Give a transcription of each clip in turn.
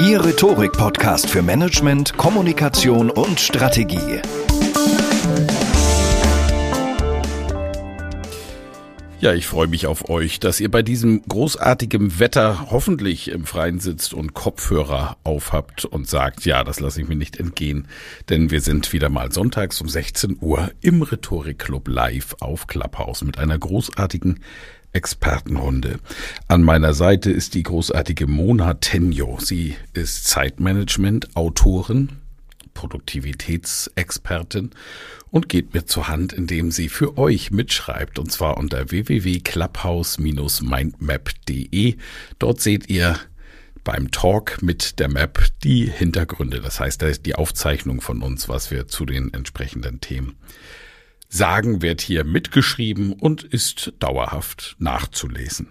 Ihr Rhetorik-Podcast für Management, Kommunikation und Strategie. Ja, ich freue mich auf euch, dass ihr bei diesem großartigen Wetter hoffentlich im Freien sitzt und Kopfhörer aufhabt und sagt, ja, das lasse ich mir nicht entgehen, denn wir sind wieder mal sonntags um 16 Uhr im Rhetorikclub live auf Clubhouse mit einer großartigen Expertenrunde. An meiner Seite ist die großartige Mona Tenjo. Sie ist Zeitmanagement, Autorin, Produktivitätsexpertin und geht mir zur Hand, indem sie für euch mitschreibt, und zwar unter www.clubhouse-mindmap.de. Dort seht ihr beim Talk mit der Map die Hintergründe, das heißt die Aufzeichnung von uns, was wir zu den entsprechenden Themen Sagen wird hier mitgeschrieben und ist dauerhaft nachzulesen.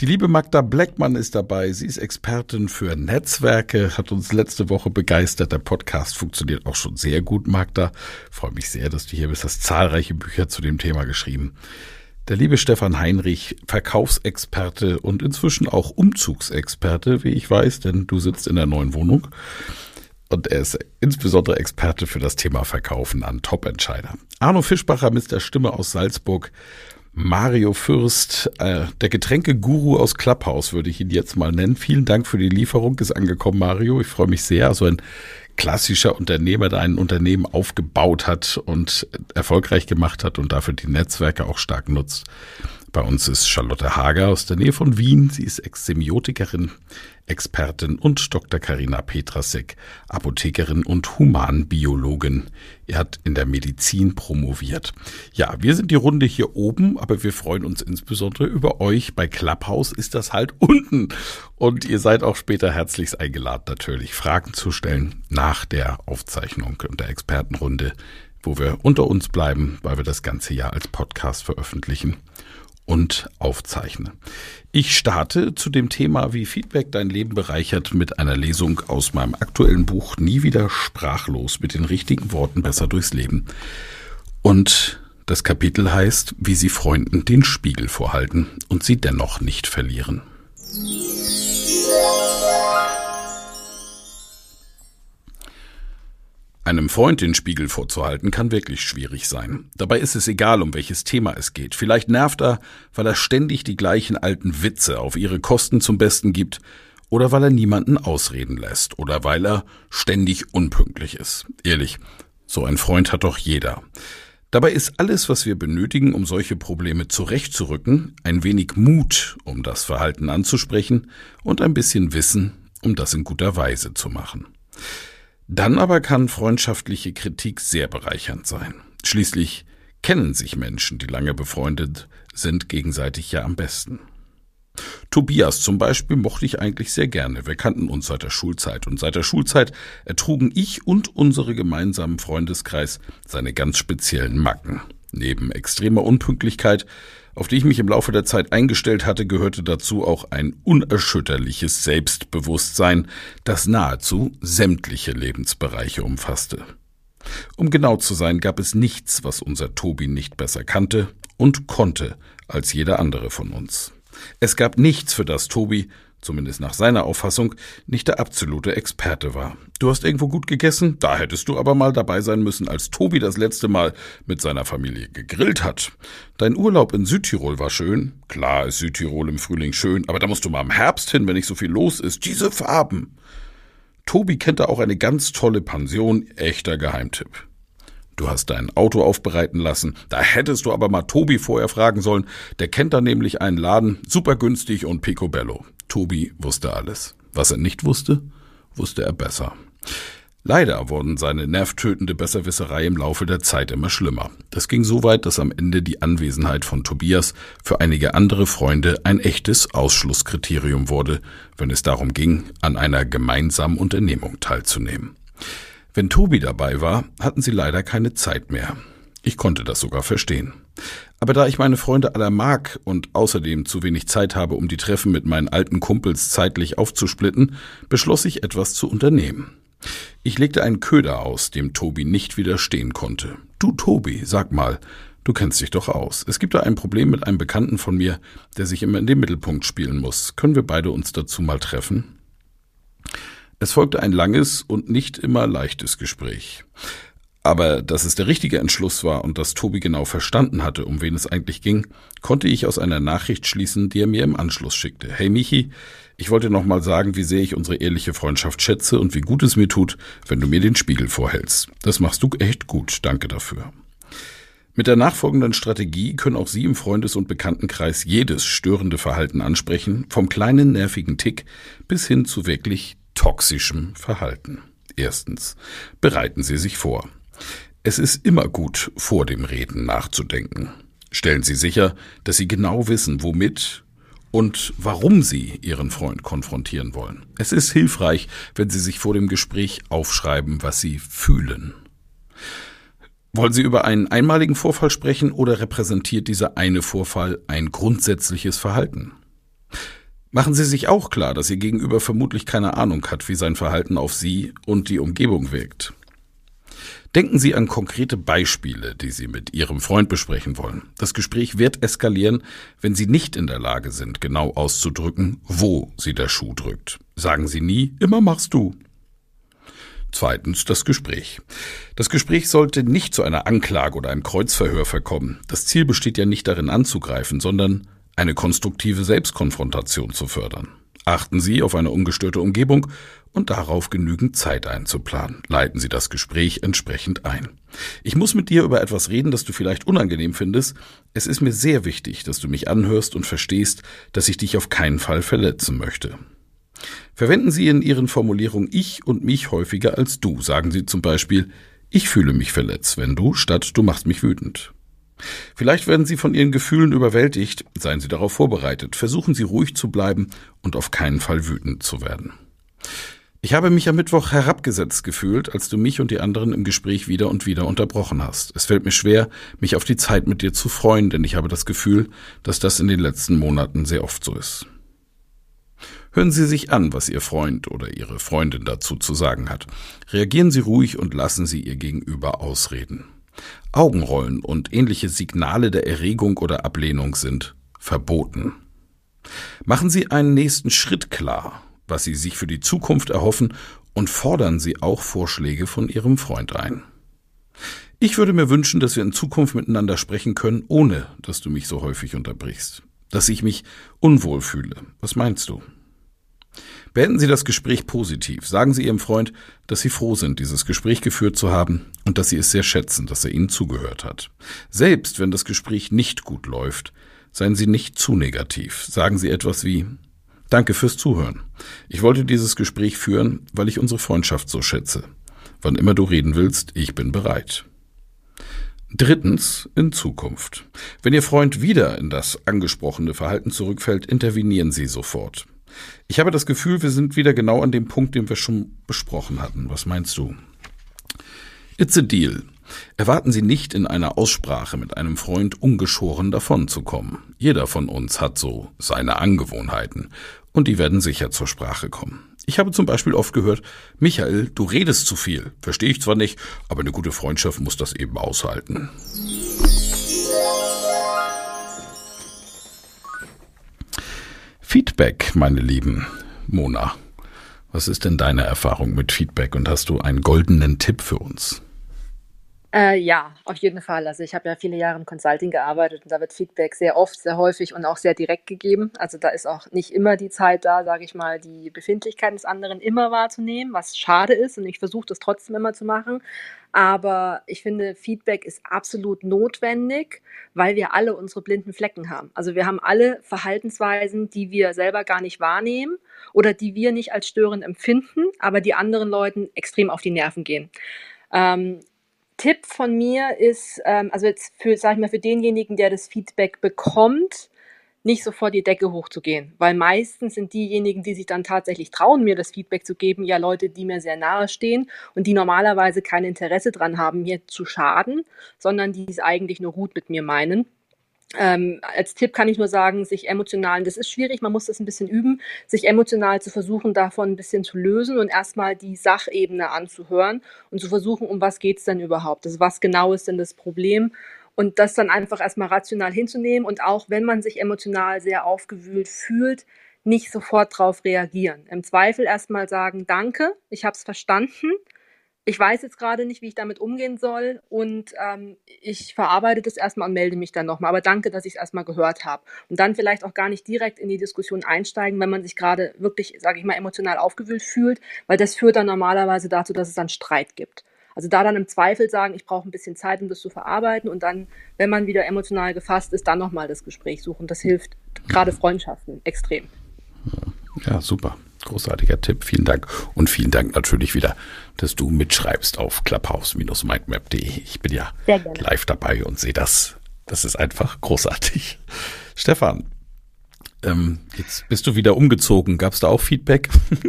Die liebe Magda Bleckmann ist dabei. Sie ist Expertin für Netzwerke, hat uns letzte Woche begeistert. Der Podcast funktioniert auch schon sehr gut, Magda. freue mich sehr, dass du hier bist. Hast zahlreiche Bücher zu dem Thema geschrieben. Der liebe Stefan Heinrich, Verkaufsexperte und inzwischen auch Umzugsexperte, wie ich weiß, denn du sitzt in der neuen Wohnung und er ist insbesondere Experte für das Thema Verkaufen an Top-Entscheider. Arno Fischbacher mit der Stimme aus Salzburg. Mario Fürst, äh, der Getränkeguru aus Clubhouse, würde ich ihn jetzt mal nennen. Vielen Dank für die Lieferung, ist angekommen, Mario. Ich freue mich sehr. Also ein klassischer Unternehmer, der ein Unternehmen aufgebaut hat und erfolgreich gemacht hat und dafür die Netzwerke auch stark nutzt. Bei uns ist Charlotte Hager aus der Nähe von Wien. Sie ist Ex-Semiotikerin, Expertin und Dr. Karina Petrasek, Apothekerin und Humanbiologin. Er hat in der Medizin promoviert. Ja, wir sind die Runde hier oben, aber wir freuen uns insbesondere über euch. Bei Clubhouse ist das halt unten. Und ihr seid auch später herzlichst eingeladen, natürlich Fragen zu stellen nach der Aufzeichnung und der Expertenrunde, wo wir unter uns bleiben, weil wir das ganze Jahr als Podcast veröffentlichen und aufzeichne. Ich starte zu dem Thema, wie Feedback dein Leben bereichert, mit einer Lesung aus meinem aktuellen Buch Nie wieder sprachlos mit den richtigen Worten besser durchs Leben. Und das Kapitel heißt, wie sie Freunden den Spiegel vorhalten und sie dennoch nicht verlieren. Einem Freund den Spiegel vorzuhalten kann wirklich schwierig sein. Dabei ist es egal, um welches Thema es geht. Vielleicht nervt er, weil er ständig die gleichen alten Witze auf ihre Kosten zum Besten gibt, oder weil er niemanden ausreden lässt, oder weil er ständig unpünktlich ist. Ehrlich, so ein Freund hat doch jeder. Dabei ist alles, was wir benötigen, um solche Probleme zurechtzurücken, ein wenig Mut, um das Verhalten anzusprechen, und ein bisschen Wissen, um das in guter Weise zu machen. Dann aber kann freundschaftliche Kritik sehr bereichernd sein. Schließlich kennen sich Menschen, die lange befreundet sind, gegenseitig ja am besten. Tobias zum Beispiel mochte ich eigentlich sehr gerne. Wir kannten uns seit der Schulzeit und seit der Schulzeit ertrugen ich und unsere gemeinsamen Freundeskreis seine ganz speziellen Macken. Neben extremer Unpünktlichkeit auf die ich mich im Laufe der Zeit eingestellt hatte, gehörte dazu auch ein unerschütterliches Selbstbewusstsein, das nahezu sämtliche Lebensbereiche umfasste. Um genau zu sein, gab es nichts, was unser Tobi nicht besser kannte und konnte als jeder andere von uns. Es gab nichts, für das Tobi, zumindest nach seiner Auffassung, nicht der absolute Experte war. Du hast irgendwo gut gegessen, da hättest du aber mal dabei sein müssen, als Tobi das letzte Mal mit seiner Familie gegrillt hat. Dein Urlaub in Südtirol war schön. Klar ist Südtirol im Frühling schön, aber da musst du mal im Herbst hin, wenn nicht so viel los ist. Diese Farben. Tobi kennt da auch eine ganz tolle Pension, echter Geheimtipp. Du hast dein Auto aufbereiten lassen. Da hättest du aber mal Tobi vorher fragen sollen. Der kennt da nämlich einen Laden, super günstig und picobello. Tobi wusste alles. Was er nicht wusste, wusste er besser. Leider wurden seine nervtötende Besserwisserei im Laufe der Zeit immer schlimmer. Das ging so weit, dass am Ende die Anwesenheit von Tobias für einige andere Freunde ein echtes Ausschlusskriterium wurde, wenn es darum ging, an einer gemeinsamen Unternehmung teilzunehmen. Wenn Tobi dabei war, hatten sie leider keine Zeit mehr. Ich konnte das sogar verstehen. Aber da ich meine Freunde aller mag und außerdem zu wenig Zeit habe, um die Treffen mit meinen alten Kumpels zeitlich aufzusplitten, beschloss ich etwas zu unternehmen. Ich legte einen Köder aus, dem Tobi nicht widerstehen konnte. Du Tobi, sag mal, du kennst dich doch aus. Es gibt da ein Problem mit einem Bekannten von mir, der sich immer in den Mittelpunkt spielen muss. Können wir beide uns dazu mal treffen? Es folgte ein langes und nicht immer leichtes Gespräch. Aber dass es der richtige Entschluss war und dass Tobi genau verstanden hatte, um wen es eigentlich ging, konnte ich aus einer Nachricht schließen, die er mir im Anschluss schickte. Hey Michi, ich wollte noch mal sagen, wie sehr ich unsere ehrliche Freundschaft schätze und wie gut es mir tut, wenn du mir den Spiegel vorhältst. Das machst du echt gut. Danke dafür. Mit der nachfolgenden Strategie können auch Sie im Freundes- und Bekanntenkreis jedes störende Verhalten ansprechen, vom kleinen nervigen Tick bis hin zu wirklich toxischem Verhalten. Erstens. Bereiten Sie sich vor. Es ist immer gut, vor dem Reden nachzudenken. Stellen Sie sicher, dass Sie genau wissen, womit und warum Sie Ihren Freund konfrontieren wollen. Es ist hilfreich, wenn Sie sich vor dem Gespräch aufschreiben, was Sie fühlen. Wollen Sie über einen einmaligen Vorfall sprechen oder repräsentiert dieser eine Vorfall ein grundsätzliches Verhalten? Machen Sie sich auch klar, dass Ihr Gegenüber vermutlich keine Ahnung hat, wie sein Verhalten auf Sie und die Umgebung wirkt. Denken Sie an konkrete Beispiele, die Sie mit Ihrem Freund besprechen wollen. Das Gespräch wird eskalieren, wenn Sie nicht in der Lage sind, genau auszudrücken, wo Sie der Schuh drückt. Sagen Sie nie, immer machst du. Zweitens das Gespräch. Das Gespräch sollte nicht zu einer Anklage oder einem Kreuzverhör verkommen. Das Ziel besteht ja nicht darin anzugreifen, sondern eine konstruktive Selbstkonfrontation zu fördern. Achten Sie auf eine ungestörte Umgebung und darauf genügend Zeit einzuplanen. Leiten Sie das Gespräch entsprechend ein. Ich muss mit dir über etwas reden, das du vielleicht unangenehm findest. Es ist mir sehr wichtig, dass du mich anhörst und verstehst, dass ich dich auf keinen Fall verletzen möchte. Verwenden Sie in Ihren Formulierungen ich und mich häufiger als du. Sagen Sie zum Beispiel, ich fühle mich verletzt, wenn du, statt du machst mich wütend. Vielleicht werden Sie von Ihren Gefühlen überwältigt, seien Sie darauf vorbereitet, versuchen Sie ruhig zu bleiben und auf keinen Fall wütend zu werden. Ich habe mich am Mittwoch herabgesetzt gefühlt, als du mich und die anderen im Gespräch wieder und wieder unterbrochen hast. Es fällt mir schwer, mich auf die Zeit mit dir zu freuen, denn ich habe das Gefühl, dass das in den letzten Monaten sehr oft so ist. Hören Sie sich an, was Ihr Freund oder Ihre Freundin dazu zu sagen hat. Reagieren Sie ruhig und lassen Sie Ihr Gegenüber ausreden. Augenrollen und ähnliche Signale der Erregung oder Ablehnung sind verboten. Machen Sie einen nächsten Schritt klar, was Sie sich für die Zukunft erhoffen und fordern Sie auch Vorschläge von Ihrem Freund ein. Ich würde mir wünschen, dass wir in Zukunft miteinander sprechen können, ohne dass du mich so häufig unterbrichst. Dass ich mich unwohl fühle. Was meinst du? Beenden Sie das Gespräch positiv. Sagen Sie Ihrem Freund, dass Sie froh sind, dieses Gespräch geführt zu haben und dass Sie es sehr schätzen, dass er Ihnen zugehört hat. Selbst wenn das Gespräch nicht gut läuft, seien Sie nicht zu negativ. Sagen Sie etwas wie Danke fürs Zuhören. Ich wollte dieses Gespräch führen, weil ich unsere Freundschaft so schätze. Wann immer du reden willst, ich bin bereit. Drittens, in Zukunft. Wenn Ihr Freund wieder in das angesprochene Verhalten zurückfällt, intervenieren Sie sofort. Ich habe das Gefühl, wir sind wieder genau an dem Punkt, den wir schon besprochen hatten. Was meinst du? It's a deal. Erwarten Sie nicht in einer Aussprache mit einem Freund ungeschoren davonzukommen. Jeder von uns hat so seine Angewohnheiten und die werden sicher zur Sprache kommen. Ich habe zum Beispiel oft gehört, Michael, du redest zu viel. Verstehe ich zwar nicht, aber eine gute Freundschaft muss das eben aushalten. Feedback, meine lieben Mona. Was ist denn deine Erfahrung mit Feedback und hast du einen goldenen Tipp für uns? Äh, ja, auf jeden Fall. Also ich habe ja viele Jahre im Consulting gearbeitet und da wird Feedback sehr oft, sehr häufig und auch sehr direkt gegeben. Also da ist auch nicht immer die Zeit da, sage ich mal, die Befindlichkeiten des anderen immer wahrzunehmen, was schade ist und ich versuche das trotzdem immer zu machen. Aber ich finde, Feedback ist absolut notwendig, weil wir alle unsere blinden Flecken haben. Also wir haben alle Verhaltensweisen, die wir selber gar nicht wahrnehmen oder die wir nicht als störend empfinden, aber die anderen Leuten extrem auf die Nerven gehen. Ähm, Tipp von mir ist, ähm, also jetzt für, sag ich mal, für denjenigen, der das Feedback bekommt, nicht sofort die Decke hochzugehen, weil meistens sind diejenigen, die sich dann tatsächlich trauen, mir das Feedback zu geben, ja Leute, die mir sehr nahe stehen und die normalerweise kein Interesse dran haben, mir zu schaden, sondern die es eigentlich nur gut mit mir meinen. Ähm, als Tipp kann ich nur sagen, sich emotional, das ist schwierig, man muss das ein bisschen üben, sich emotional zu versuchen, davon ein bisschen zu lösen und erstmal die Sachebene anzuhören und zu versuchen, um was geht's denn überhaupt? Also was genau ist denn das Problem? Und das dann einfach erstmal rational hinzunehmen und auch wenn man sich emotional sehr aufgewühlt fühlt, nicht sofort darauf reagieren. Im Zweifel erstmal sagen, danke, ich habe es verstanden ich weiß jetzt gerade nicht, wie ich damit umgehen soll und ähm, ich verarbeite das erstmal und melde mich dann nochmal. Aber danke, dass ich es erstmal gehört habe. Und dann vielleicht auch gar nicht direkt in die Diskussion einsteigen, wenn man sich gerade wirklich, sage ich mal, emotional aufgewühlt fühlt, weil das führt dann normalerweise dazu, dass es dann Streit gibt. Also da dann im Zweifel sagen, ich brauche ein bisschen Zeit, um das zu verarbeiten und dann, wenn man wieder emotional gefasst ist, dann nochmal das Gespräch suchen. Das hilft gerade Freundschaften extrem. Ja, super. Großartiger Tipp, vielen Dank. Und vielen Dank natürlich wieder, dass du mitschreibst auf clubhouse-mindmap.de. Ich bin ja live dabei und sehe das. Das ist einfach großartig. Stefan, ähm, jetzt bist du wieder umgezogen. Gab es da auch Feedback?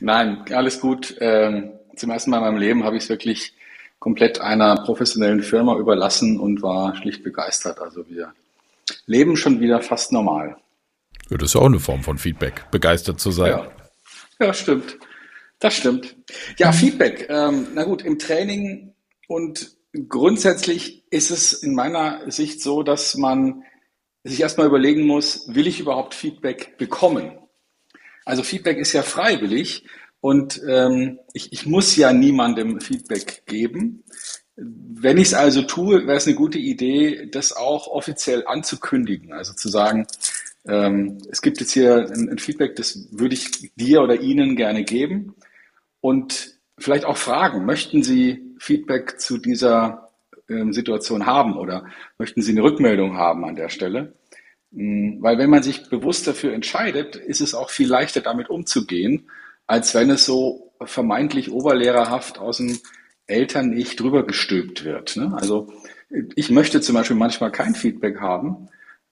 Nein, alles gut. Ähm, zum ersten Mal in meinem Leben habe ich es wirklich komplett einer professionellen Firma überlassen und war schlicht begeistert. Also wir leben schon wieder fast normal. Ja, das ist ja auch eine Form von Feedback, begeistert zu sein. Ja, ja stimmt. Das stimmt. Ja, Feedback. Ähm, na gut, im Training und grundsätzlich ist es in meiner Sicht so, dass man sich erstmal überlegen muss, will ich überhaupt Feedback bekommen? Also Feedback ist ja freiwillig und ähm, ich, ich muss ja niemandem Feedback geben. Wenn ich es also tue, wäre es eine gute Idee, das auch offiziell anzukündigen. Also zu sagen, ähm, es gibt jetzt hier ein, ein, Feedback, das würde ich dir oder Ihnen gerne geben und vielleicht auch fragen, möchten Sie Feedback zu dieser ähm, Situation haben oder möchten Sie eine Rückmeldung haben an der Stelle? Mhm, weil wenn man sich bewusst dafür entscheidet, ist es auch viel leichter damit umzugehen, als wenn es so vermeintlich oberlehrerhaft aus dem Eltern-Ich drüber gestülpt wird. Ne? Also ich möchte zum Beispiel manchmal kein Feedback haben,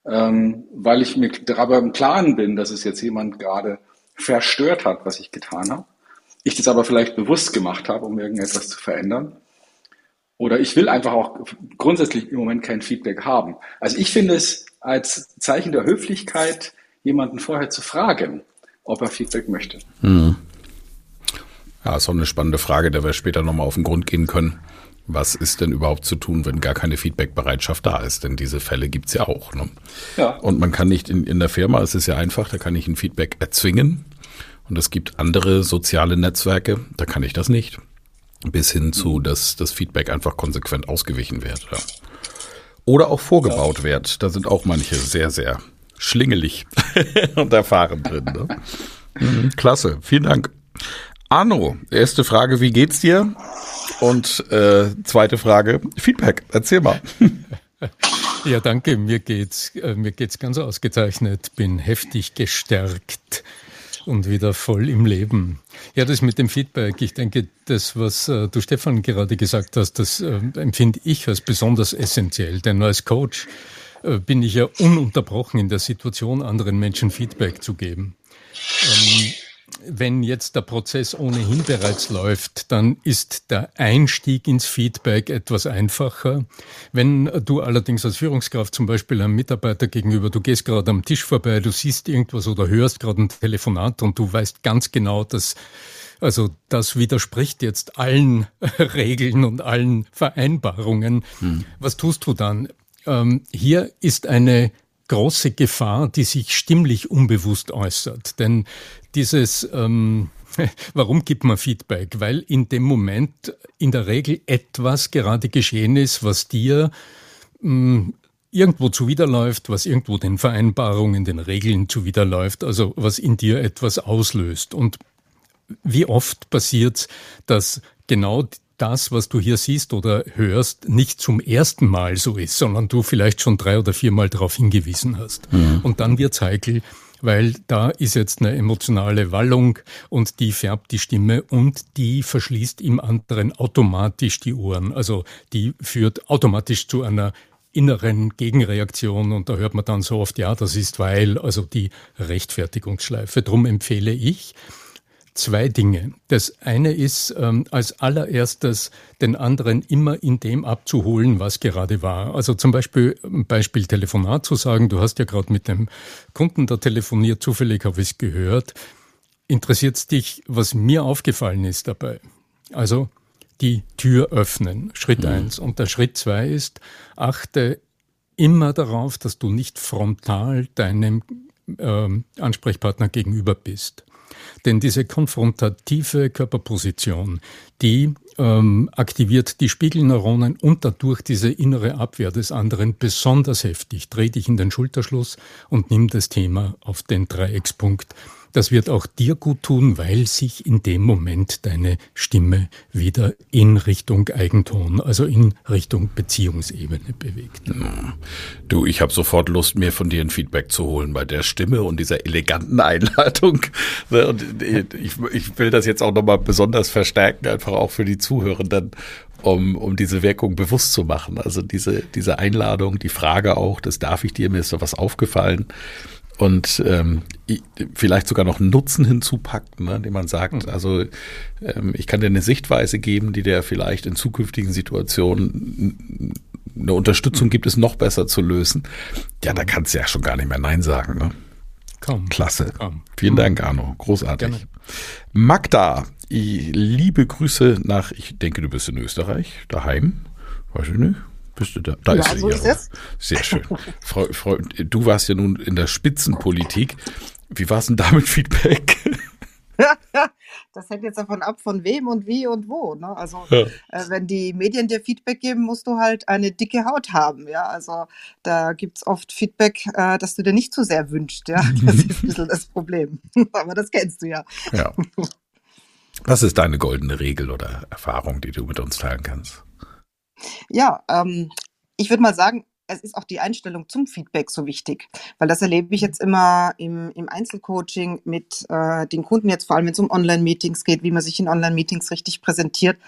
ähm, weil ich mir darüber im Klaren bin, dass es jetzt jemand gerade verstört hat, was ich getan habe. Ich das aber vielleicht bewusst gemacht habe, um irgendetwas zu verändern. Oder ich will einfach auch grundsätzlich im Moment kein Feedback haben. Also ich finde es als Zeichen der Höflichkeit, jemanden vorher zu fragen, ob er Feedback möchte. Hm. Ja, ist auch eine spannende Frage, der wir später nochmal auf den Grund gehen können was ist denn überhaupt zu tun, wenn gar keine Feedbackbereitschaft da ist? Denn diese Fälle gibt's ja auch. Ne? Ja. Und man kann nicht in, in der Firma, es ist ja einfach, da kann ich ein Feedback erzwingen. Und es gibt andere soziale Netzwerke, da kann ich das nicht. Bis hin zu, dass das Feedback einfach konsequent ausgewichen wird. Ja. Oder auch vorgebaut wird. Da sind auch manche sehr, sehr schlingelig und erfahren drin. Ne? Mhm, klasse, vielen Dank. Arno, erste Frage, wie geht's dir? Und äh, zweite Frage, Feedback, erzähl mal. Ja, danke. Mir geht's, äh, mir geht's ganz ausgezeichnet. Bin heftig gestärkt und wieder voll im Leben. Ja, das mit dem Feedback. Ich denke, das, was äh, du Stefan gerade gesagt hast, das äh, empfinde ich als besonders essentiell. Denn als Coach äh, bin ich ja ununterbrochen in der Situation, anderen Menschen Feedback zu geben. Ähm, wenn jetzt der Prozess ohnehin bereits läuft, dann ist der Einstieg ins Feedback etwas einfacher. Wenn du allerdings als Führungskraft zum Beispiel einem Mitarbeiter gegenüber, du gehst gerade am Tisch vorbei, du siehst irgendwas oder hörst gerade ein Telefonat und du weißt ganz genau, dass also das widerspricht jetzt allen Regeln und allen Vereinbarungen. Hm. Was tust du dann? Ähm, hier ist eine große Gefahr, die sich stimmlich unbewusst äußert. Denn dieses ähm, Warum gibt man Feedback? Weil in dem Moment in der Regel etwas gerade geschehen ist, was dir mh, hm, irgendwo zuwiderläuft, was irgendwo den Vereinbarungen, den Regeln zuwiderläuft, also was in dir etwas auslöst. Und wie oft passiert, dass genau das, was du hier siehst oder hörst, nicht zum ersten Mal so ist, sondern du vielleicht schon drei oder viermal darauf hingewiesen hast. Mhm. Und dann wird's heikel, weil da ist jetzt eine emotionale Wallung und die färbt die Stimme und die verschließt im anderen automatisch die Ohren. Also die führt automatisch zu einer inneren Gegenreaktion und da hört man dann so oft, ja, das ist weil, also die Rechtfertigungsschleife. Drum empfehle ich, zwei Dinge. Das eine ist, ähm, als allererstes den anderen immer in dem abzuholen, was gerade war. Also zum Beispiel, Beispiel Telefonat zu sagen, du hast ja gerade mit dem Kunden da telefoniert, zufällig habe ich es gehört. Interessiert es dich, was mir aufgefallen ist dabei? Also die Tür öffnen, Schritt mhm. eins. Und der Schritt zwei ist, achte immer darauf, dass du nicht frontal deinem ähm, Ansprechpartner gegenüber bist. Denn diese konfrontative Körperposition, die ähm, aktiviert die Spiegelneuronen und dadurch diese innere Abwehr des anderen besonders heftig. Dreh dich in den Schulterschluss und nimm das Thema auf den Dreieckspunkt das wird auch dir gut tun, weil sich in dem Moment deine Stimme wieder in Richtung Eigenton, also in Richtung Beziehungsebene bewegt. Du, ich habe sofort Lust, mir von dir ein Feedback zu holen bei der Stimme und dieser eleganten Einladung. Ne, ich, ich will das jetzt auch nochmal besonders verstärken, einfach auch für die Zuhörenden um, um diese Wirkung bewusst zu machen. Also diese, diese Einladung, die Frage auch, das darf ich dir, mir ist da was aufgefallen und ähm, vielleicht sogar noch einen Nutzen hinzupackt, ne, indem man sagt, mhm. also ähm, ich kann dir eine Sichtweise geben, die dir vielleicht in zukünftigen Situationen eine Unterstützung gibt, es noch besser zu lösen. Ja, da kannst du ja schon gar nicht mehr Nein sagen. Ne? Kaum. Klasse. Kaum. Vielen mhm. Dank, Arno. Großartig. Gerne. Magda, liebe Grüße nach, ich denke, du bist in Österreich, daheim. Weiß ich nicht. Bist du da? Da ja, ist so ist es. Sehr schön. Frau, Frau, du warst ja nun in der Spitzenpolitik. Wie war es denn da mit Feedback? das hängt jetzt davon ab, von wem und wie und wo. Ne? Also ja. äh, wenn die Medien dir Feedback geben, musst du halt eine dicke Haut haben. Ja, also da gibt es oft Feedback, äh, das du dir nicht zu sehr wünschst. Ja, das ist ein bisschen das Problem. Aber das kennst du ja. Ja. Was ist deine goldene Regel oder Erfahrung, die du mit uns teilen kannst? Ja, ähm, ich würde mal sagen, es ist auch die Einstellung zum Feedback so wichtig, weil das erlebe ich jetzt immer im, im Einzelcoaching mit äh, den Kunden jetzt, vor allem wenn es um Online-Meetings geht, wie man sich in Online-Meetings richtig präsentiert,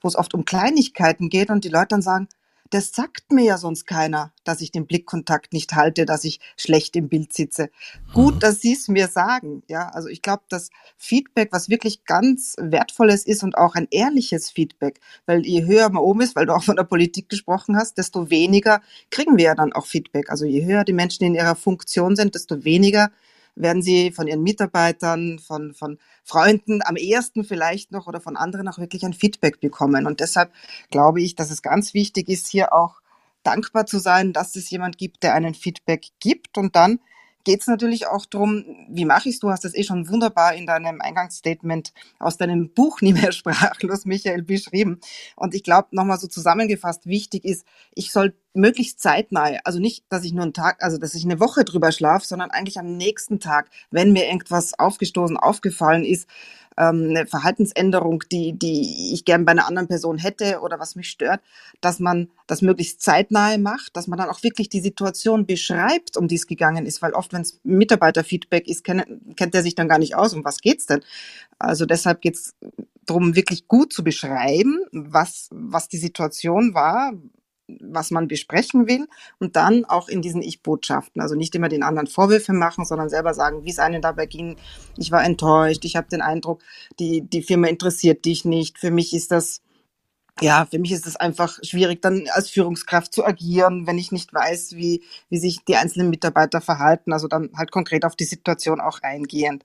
wo es oft um Kleinigkeiten geht und die Leute dann sagen, das sagt mir ja sonst keiner, dass ich den Blickkontakt nicht halte, dass ich schlecht im Bild sitze. Gut, mhm. dass Sie es mir sagen. Ja, also ich glaube, dass Feedback, was wirklich ganz wertvolles ist und auch ein ehrliches Feedback, weil je höher man oben ist, weil du auch von der Politik gesprochen hast, desto weniger kriegen wir ja dann auch Feedback. Also je höher die Menschen in ihrer Funktion sind, desto weniger werden sie von ihren Mitarbeitern, von, von Freunden am ehesten vielleicht noch oder von anderen auch wirklich ein Feedback bekommen. Und deshalb glaube ich, dass es ganz wichtig ist, hier auch dankbar zu sein, dass es jemand gibt, der einen Feedback gibt und dann geht es natürlich auch darum, wie mache ich es? Du hast das eh schon wunderbar in deinem Eingangsstatement aus deinem Buch Nie mehr sprachlos, Michael, beschrieben. Und ich glaube, nochmal so zusammengefasst, wichtig ist, ich soll möglichst zeitnah, also nicht, dass ich nur einen Tag, also dass ich eine Woche drüber schlafe, sondern eigentlich am nächsten Tag, wenn mir irgendwas aufgestoßen, aufgefallen ist, ähm, eine Verhaltensänderung, die, die ich gern bei einer anderen Person hätte oder was mich stört, dass man das möglichst zeitnahe macht, dass man dann auch wirklich die Situation beschreibt, um die es gegangen ist, weil oft, wenn es Mitarbeiterfeedback ist, kennt, kennt er sich dann gar nicht aus, um was geht's denn? Also deshalb geht's darum, wirklich gut zu beschreiben, was, was die Situation war, was man besprechen will und dann auch in diesen Ich-Botschaften. Also nicht immer den anderen Vorwürfe machen, sondern selber sagen, wie es einem dabei ging. Ich war enttäuscht, ich habe den Eindruck, die, die Firma interessiert dich nicht. Für mich ist das, ja, für mich ist es einfach schwierig, dann als Führungskraft zu agieren, wenn ich nicht weiß, wie, wie sich die einzelnen Mitarbeiter verhalten. Also dann halt konkret auf die Situation auch eingehend.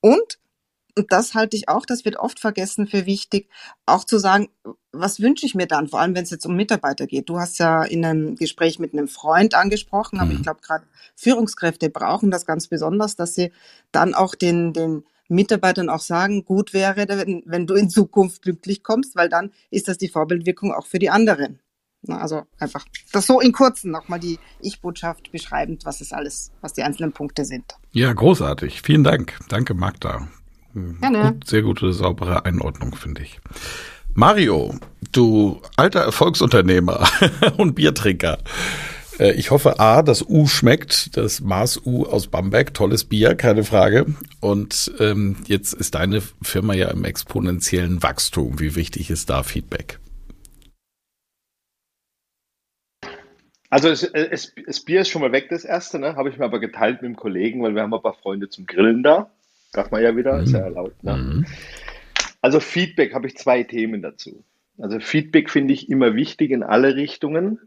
Und und das halte ich auch, das wird oft vergessen für wichtig, auch zu sagen, was wünsche ich mir dann, vor allem wenn es jetzt um Mitarbeiter geht. Du hast ja in einem Gespräch mit einem Freund angesprochen, aber ich Mhm. glaube gerade Führungskräfte brauchen das ganz besonders, dass sie dann auch den, den Mitarbeitern auch sagen, gut wäre, wenn, wenn du in Zukunft glücklich kommst, weil dann ist das die Vorbildwirkung auch für die anderen. Also einfach das so in kurzen nochmal die Ich-Botschaft beschreibend, was es alles, was die einzelnen Punkte sind. Ja, großartig. Vielen Dank. Danke, Magda. Hm, Gerne. Gut, sehr gute, saubere Einordnung, finde ich. Mario, du alter Erfolgsunternehmer und Biertrinker. Äh, Ich hoffe, A, das U schmeckt, das Maß U aus Bamberg, tolles Bier, keine Frage. Und ähm, jetzt ist deine Firma ja im exponentiellen Wachstum. Wie wichtig ist da Feedback? Also es, es, das Bier ist schon mal weg, das erste, ne? Habe ich mir aber geteilt mit dem Kollegen, weil wir haben ein paar Freunde zum Grillen da. Darf man ja wieder, ist ja erlaubt. Ne? Mhm. Also Feedback habe ich zwei Themen dazu. Also Feedback finde ich immer wichtig in alle Richtungen.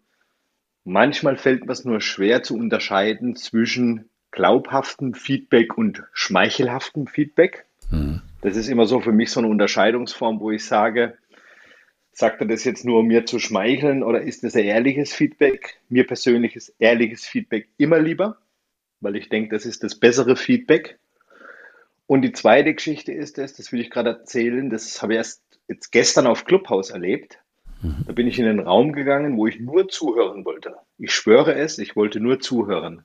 Manchmal fällt mir es nur schwer zu unterscheiden zwischen glaubhaftem Feedback und schmeichelhaftem Feedback. Mhm. Das ist immer so für mich so eine Unterscheidungsform, wo ich sage, sagt er das jetzt nur, um mir zu schmeicheln oder ist das ein ehrliches Feedback? Mir persönlich ist ehrliches Feedback immer lieber, weil ich denke, das ist das bessere Feedback. Und die zweite Geschichte ist das, das will ich gerade erzählen, das habe ich erst jetzt gestern auf Clubhouse erlebt. Da bin ich in einen Raum gegangen, wo ich nur zuhören wollte. Ich schwöre es, ich wollte nur zuhören.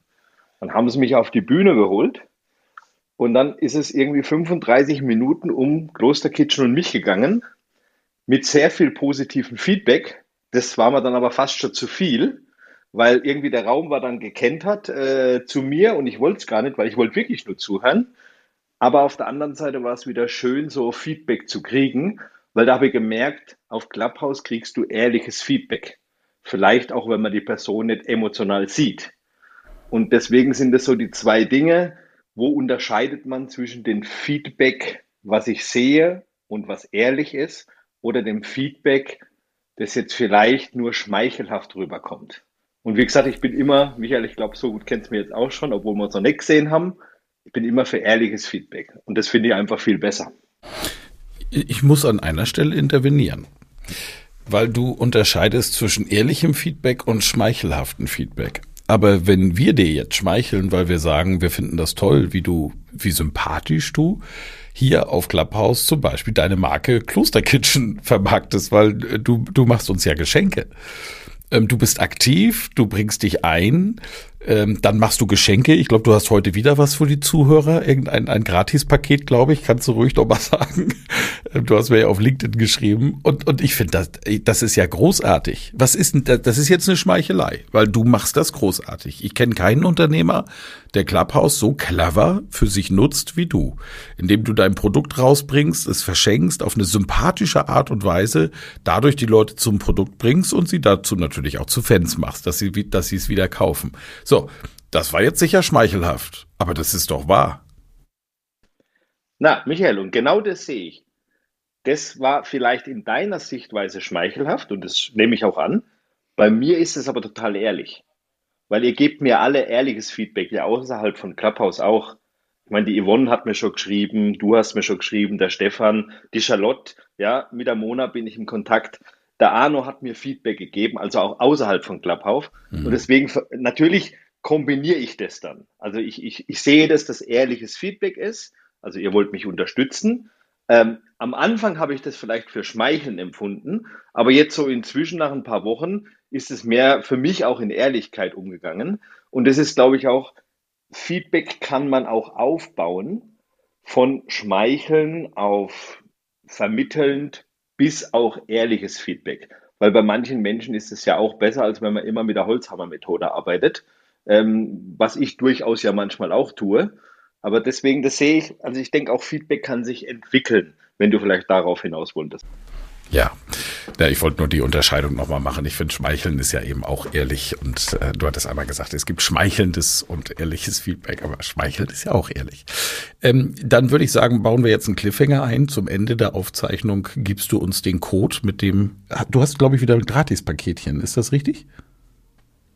Dann haben sie mich auf die Bühne geholt und dann ist es irgendwie 35 Minuten um Klosterkitchen und mich gegangen mit sehr viel positivem Feedback. Das war mir dann aber fast schon zu viel, weil irgendwie der Raum war dann gekentert äh, zu mir und ich wollte es gar nicht, weil ich wollte wirklich nur zuhören. Aber auf der anderen Seite war es wieder schön, so Feedback zu kriegen, weil da habe ich gemerkt, auf Clubhouse kriegst du ehrliches Feedback. Vielleicht auch, wenn man die Person nicht emotional sieht. Und deswegen sind es so die zwei Dinge, wo unterscheidet man zwischen dem Feedback, was ich sehe und was ehrlich ist, oder dem Feedback, das jetzt vielleicht nur schmeichelhaft rüberkommt. Und wie gesagt, ich bin immer, Michael, ich glaube, so gut kennst du mich jetzt auch schon, obwohl wir uns noch nicht gesehen haben, ich bin immer für ehrliches Feedback. Und das finde ich einfach viel besser. Ich muss an einer Stelle intervenieren, weil du unterscheidest zwischen ehrlichem Feedback und schmeichelhaftem Feedback. Aber wenn wir dir jetzt schmeicheln, weil wir sagen, wir finden das toll, wie du, wie sympathisch du hier auf Clubhouse zum Beispiel deine Marke Klosterkitchen vermarktest, weil du, du machst uns ja Geschenke. Ähm, du bist aktiv, du bringst dich ein, ähm, dann machst du Geschenke. Ich glaube, du hast heute wieder was für die Zuhörer, irgendein ein Gratispaket, glaube ich, kannst du ruhig noch mal sagen. Ähm, Du hast mir ja auf LinkedIn geschrieben und und ich finde das das ist ja großartig. Was ist denn das? Das ist jetzt eine Schmeichelei, weil du machst das großartig. Ich kenne keinen Unternehmer, der Clubhouse so clever für sich nutzt wie du, indem du dein Produkt rausbringst, es verschenkst auf eine sympathische Art und Weise, dadurch die Leute zum Produkt bringst und sie dazu natürlich auch zu Fans machst, dass sie dass sie es wieder kaufen. So, das war jetzt sicher schmeichelhaft, aber das ist doch wahr. Na, Michael, und genau das sehe ich. Das war vielleicht in deiner Sichtweise schmeichelhaft und das nehme ich auch an. Bei mir ist es aber total ehrlich. Weil ihr gebt mir alle ehrliches Feedback, ja außerhalb von Clubhouse auch. Ich meine, die Yvonne hat mir schon geschrieben, du hast mir schon geschrieben, der Stefan, die Charlotte, ja, mit der Mona bin ich in Kontakt. Der Arno hat mir Feedback gegeben, also auch außerhalb von Clubhouse. Und deswegen, natürlich kombiniere ich das dann. Also ich, ich, ich sehe, dass das ehrliches Feedback ist. Also ihr wollt mich unterstützen. Ähm, am Anfang habe ich das vielleicht für Schmeicheln empfunden, aber jetzt so inzwischen nach ein paar Wochen ist es mehr für mich auch in Ehrlichkeit umgegangen. Und das ist, glaube ich, auch, Feedback kann man auch aufbauen von Schmeicheln auf vermittelnd bis auch ehrliches Feedback. Weil bei manchen Menschen ist es ja auch besser, als wenn man immer mit der Holzhammermethode arbeitet, ähm, was ich durchaus ja manchmal auch tue. Aber deswegen, das sehe ich, also ich denke auch Feedback kann sich entwickeln, wenn du vielleicht darauf hinaus wolltest. Ja, ja ich wollte nur die Unterscheidung nochmal machen. Ich finde, Schmeicheln ist ja eben auch ehrlich. Und äh, du hattest einmal gesagt, es gibt schmeichelndes und ehrliches Feedback, aber Schmeicheln ist ja auch ehrlich. Ähm, dann würde ich sagen, bauen wir jetzt einen Cliffhanger ein. Zum Ende der Aufzeichnung gibst du uns den Code mit dem, du hast, glaube ich, wieder ein Gratispaketchen. Ist das richtig?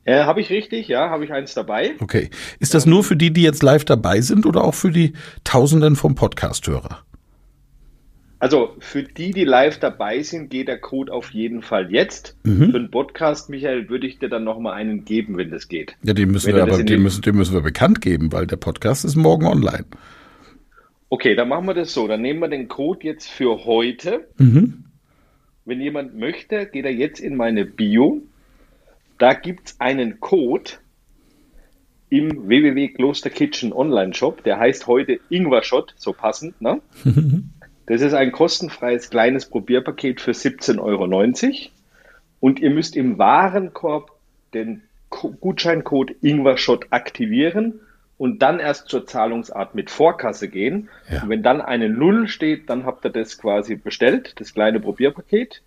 Äh, habe ich richtig, ja, habe ich eins dabei. Okay. Ist das nur für die, die jetzt live dabei sind oder auch für die Tausenden vom Podcast-Hörer? Also für die, die live dabei sind, geht der Code auf jeden Fall jetzt. Mhm. Für den Podcast, Michael, würde ich dir dann nochmal einen geben, wenn das geht. Ja, den müssen, wir aber, den müssen, den müssen wir bekannt geben, weil der Podcast ist morgen online. Okay, dann machen wir das so. Dann nehmen wir den Code jetzt für heute. Mhm. Wenn jemand möchte, geht er jetzt in meine Bio. Da gibt es einen Code im www Kloster Kitchen Online Shop. Der heißt heute Ingwer Shot, so passend. Ne? Das ist ein kostenfreies kleines Probierpaket für 17,90 Euro. Und ihr müsst im Warenkorb den Gutscheincode Ingwershot aktivieren und dann erst zur Zahlungsart mit Vorkasse gehen. Ja. Und wenn dann eine Null steht, dann habt ihr das quasi bestellt, das kleine Probierpaket.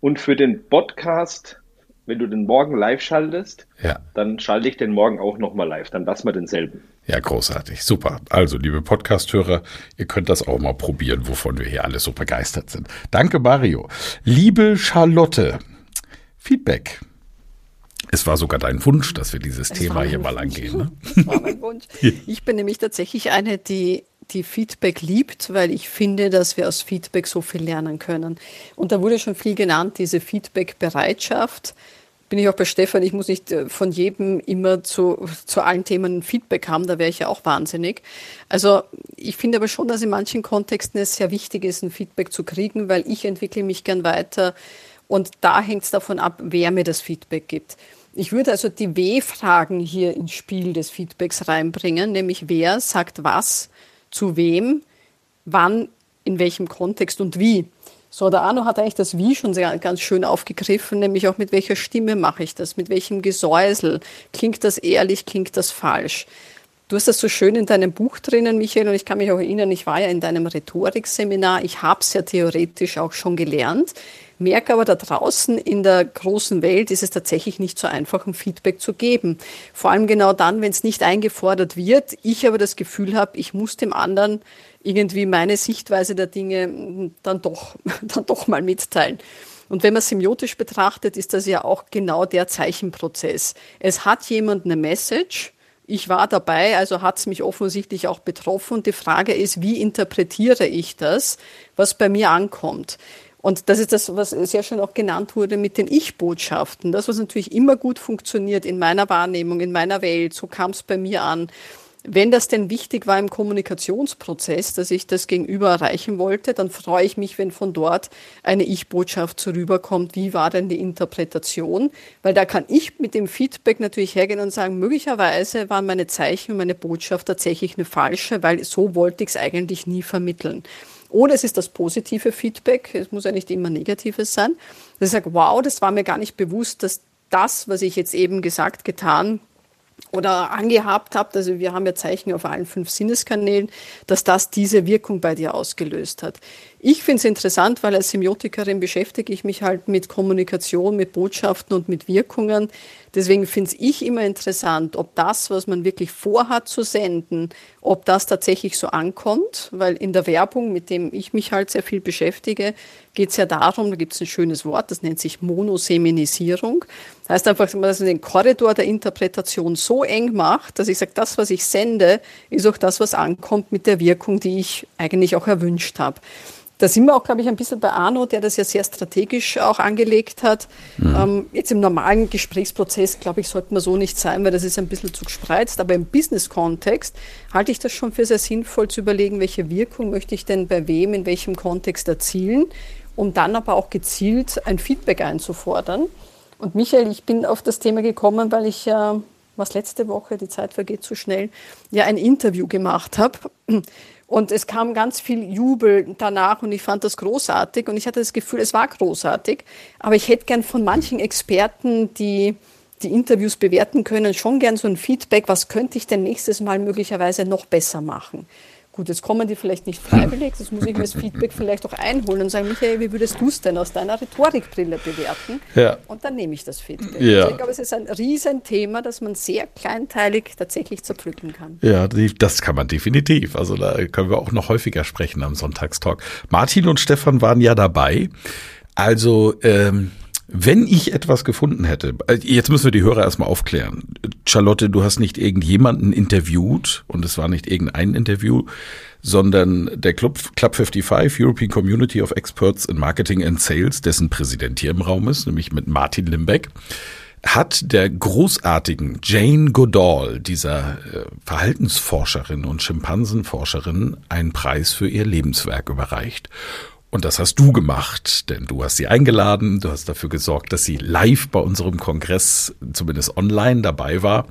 Und für den Podcast, wenn du den morgen live schaltest, ja. dann schalte ich den morgen auch nochmal live. Dann lassen wir denselben. Ja, großartig. Super. Also, liebe Podcasthörer, ihr könnt das auch mal probieren, wovon wir hier alle so begeistert sind. Danke, Mario. Liebe Charlotte, Feedback. Es war sogar dein Wunsch, dass wir dieses es Thema hier mal angehen. Ne? Das war mein Wunsch. Ich bin nämlich tatsächlich eine, die die Feedback liebt, weil ich finde, dass wir aus Feedback so viel lernen können. Und da wurde schon viel genannt, diese Feedback-Bereitschaft bin ich auch bei Stefan, ich muss nicht äh, von jedem immer zu, zu allen Themen Feedback haben, da wäre ich ja auch wahnsinnig. Also ich finde aber schon, dass in manchen Kontexten es sehr wichtig ist, ein Feedback zu kriegen, weil ich entwickle mich gern weiter und da hängt es davon ab, wer mir das Feedback gibt. Ich würde also die W-Fragen hier ins Spiel des Feedbacks reinbringen, nämlich wer sagt was, zu wem, wann, in welchem Kontext und wie. So, der Arno hat eigentlich das Wie schon sehr, ganz schön aufgegriffen, nämlich auch mit welcher Stimme mache ich das, mit welchem Gesäusel. Klingt das ehrlich, klingt das falsch? Du hast das so schön in deinem Buch drinnen, Michael, und ich kann mich auch erinnern, ich war ja in deinem Rhetorikseminar, ich habe es ja theoretisch auch schon gelernt, merke aber da draußen in der großen Welt ist es tatsächlich nicht so einfach, ein Feedback zu geben. Vor allem genau dann, wenn es nicht eingefordert wird, ich aber das Gefühl habe, ich muss dem anderen irgendwie meine Sichtweise der Dinge dann doch, dann doch mal mitteilen. Und wenn man semiotisch betrachtet, ist das ja auch genau der Zeichenprozess. Es hat jemand eine Message, ich war dabei, also hat es mich offensichtlich auch betroffen. Die Frage ist, wie interpretiere ich das, was bei mir ankommt? Und das ist das, was sehr schön auch genannt wurde mit den Ich-Botschaften. Das, was natürlich immer gut funktioniert in meiner Wahrnehmung, in meiner Welt, so kam es bei mir an. Wenn das denn wichtig war im Kommunikationsprozess, dass ich das Gegenüber erreichen wollte, dann freue ich mich, wenn von dort eine Ich-Botschaft so rüberkommt. Wie war denn die Interpretation? Weil da kann ich mit dem Feedback natürlich hergehen und sagen, möglicherweise waren meine Zeichen und meine Botschaft tatsächlich eine falsche, weil so wollte ich es eigentlich nie vermitteln. Oder es ist das positive Feedback, es muss ja nicht immer negatives sein, dass ich sage, wow, das war mir gar nicht bewusst, dass das, was ich jetzt eben gesagt, getan, oder angehabt habt, also wir haben ja Zeichen auf allen fünf Sinneskanälen, dass das diese Wirkung bei dir ausgelöst hat. Ich finde es interessant, weil als Semiotikerin beschäftige ich mich halt mit Kommunikation, mit Botschaften und mit Wirkungen. Deswegen finde ich immer interessant, ob das, was man wirklich vorhat zu senden, ob das tatsächlich so ankommt, weil in der Werbung, mit dem ich mich halt sehr viel beschäftige, geht es ja darum, da gibt es ein schönes Wort, das nennt sich Monoseminisierung. Das heißt einfach, dass man den Korridor der Interpretation so eng macht, dass ich sage, das, was ich sende, ist auch das, was ankommt mit der Wirkung, die ich eigentlich auch erwünscht habe. Da sind wir auch, glaube ich, ein bisschen bei Arno, der das ja sehr strategisch auch angelegt hat. Mhm. Ähm, jetzt im normalen Gesprächsprozess, glaube ich, sollte man so nicht sein, weil das ist ein bisschen zu gespreizt. Aber im Business-Kontext halte ich das schon für sehr sinnvoll zu überlegen, welche Wirkung möchte ich denn bei wem, in welchem Kontext erzielen, um dann aber auch gezielt ein Feedback einzufordern. Und Michael, ich bin auf das Thema gekommen, weil ich ja, was letzte Woche, die Zeit vergeht zu schnell, ja ein Interview gemacht habe und es kam ganz viel Jubel danach und ich fand das großartig und ich hatte das Gefühl, es war großartig. Aber ich hätte gern von manchen Experten, die die Interviews bewerten können, schon gern so ein Feedback, was könnte ich denn nächstes Mal möglicherweise noch besser machen. Gut, jetzt kommen die vielleicht nicht freiwillig, das muss ich mir als Feedback vielleicht auch einholen und sagen, Michael, wie würdest du es denn aus deiner Rhetorikbrille bewerten? Ja. Und dann nehme ich das Feedback. Ja. Ich glaube, es ist ein Riesenthema, das man sehr kleinteilig tatsächlich zerpflücken kann. Ja, das kann man definitiv. Also da können wir auch noch häufiger sprechen am Sonntagstalk. Martin und Stefan waren ja dabei. Also ähm, Wenn ich etwas gefunden hätte, äh, jetzt müssen wir die Hörer erstmal aufklären. Charlotte, du hast nicht irgendjemanden interviewt und es war nicht irgendein Interview, sondern der Club, Club 55, European Community of Experts in Marketing and Sales, dessen Präsident hier im Raum ist, nämlich mit Martin Limbeck, hat der großartigen Jane Goodall, dieser äh, Verhaltensforscherin und Schimpansenforscherin, einen Preis für ihr Lebenswerk überreicht. Und das hast du gemacht, denn du hast sie eingeladen, du hast dafür gesorgt, dass sie live bei unserem Kongress, zumindest online, dabei war.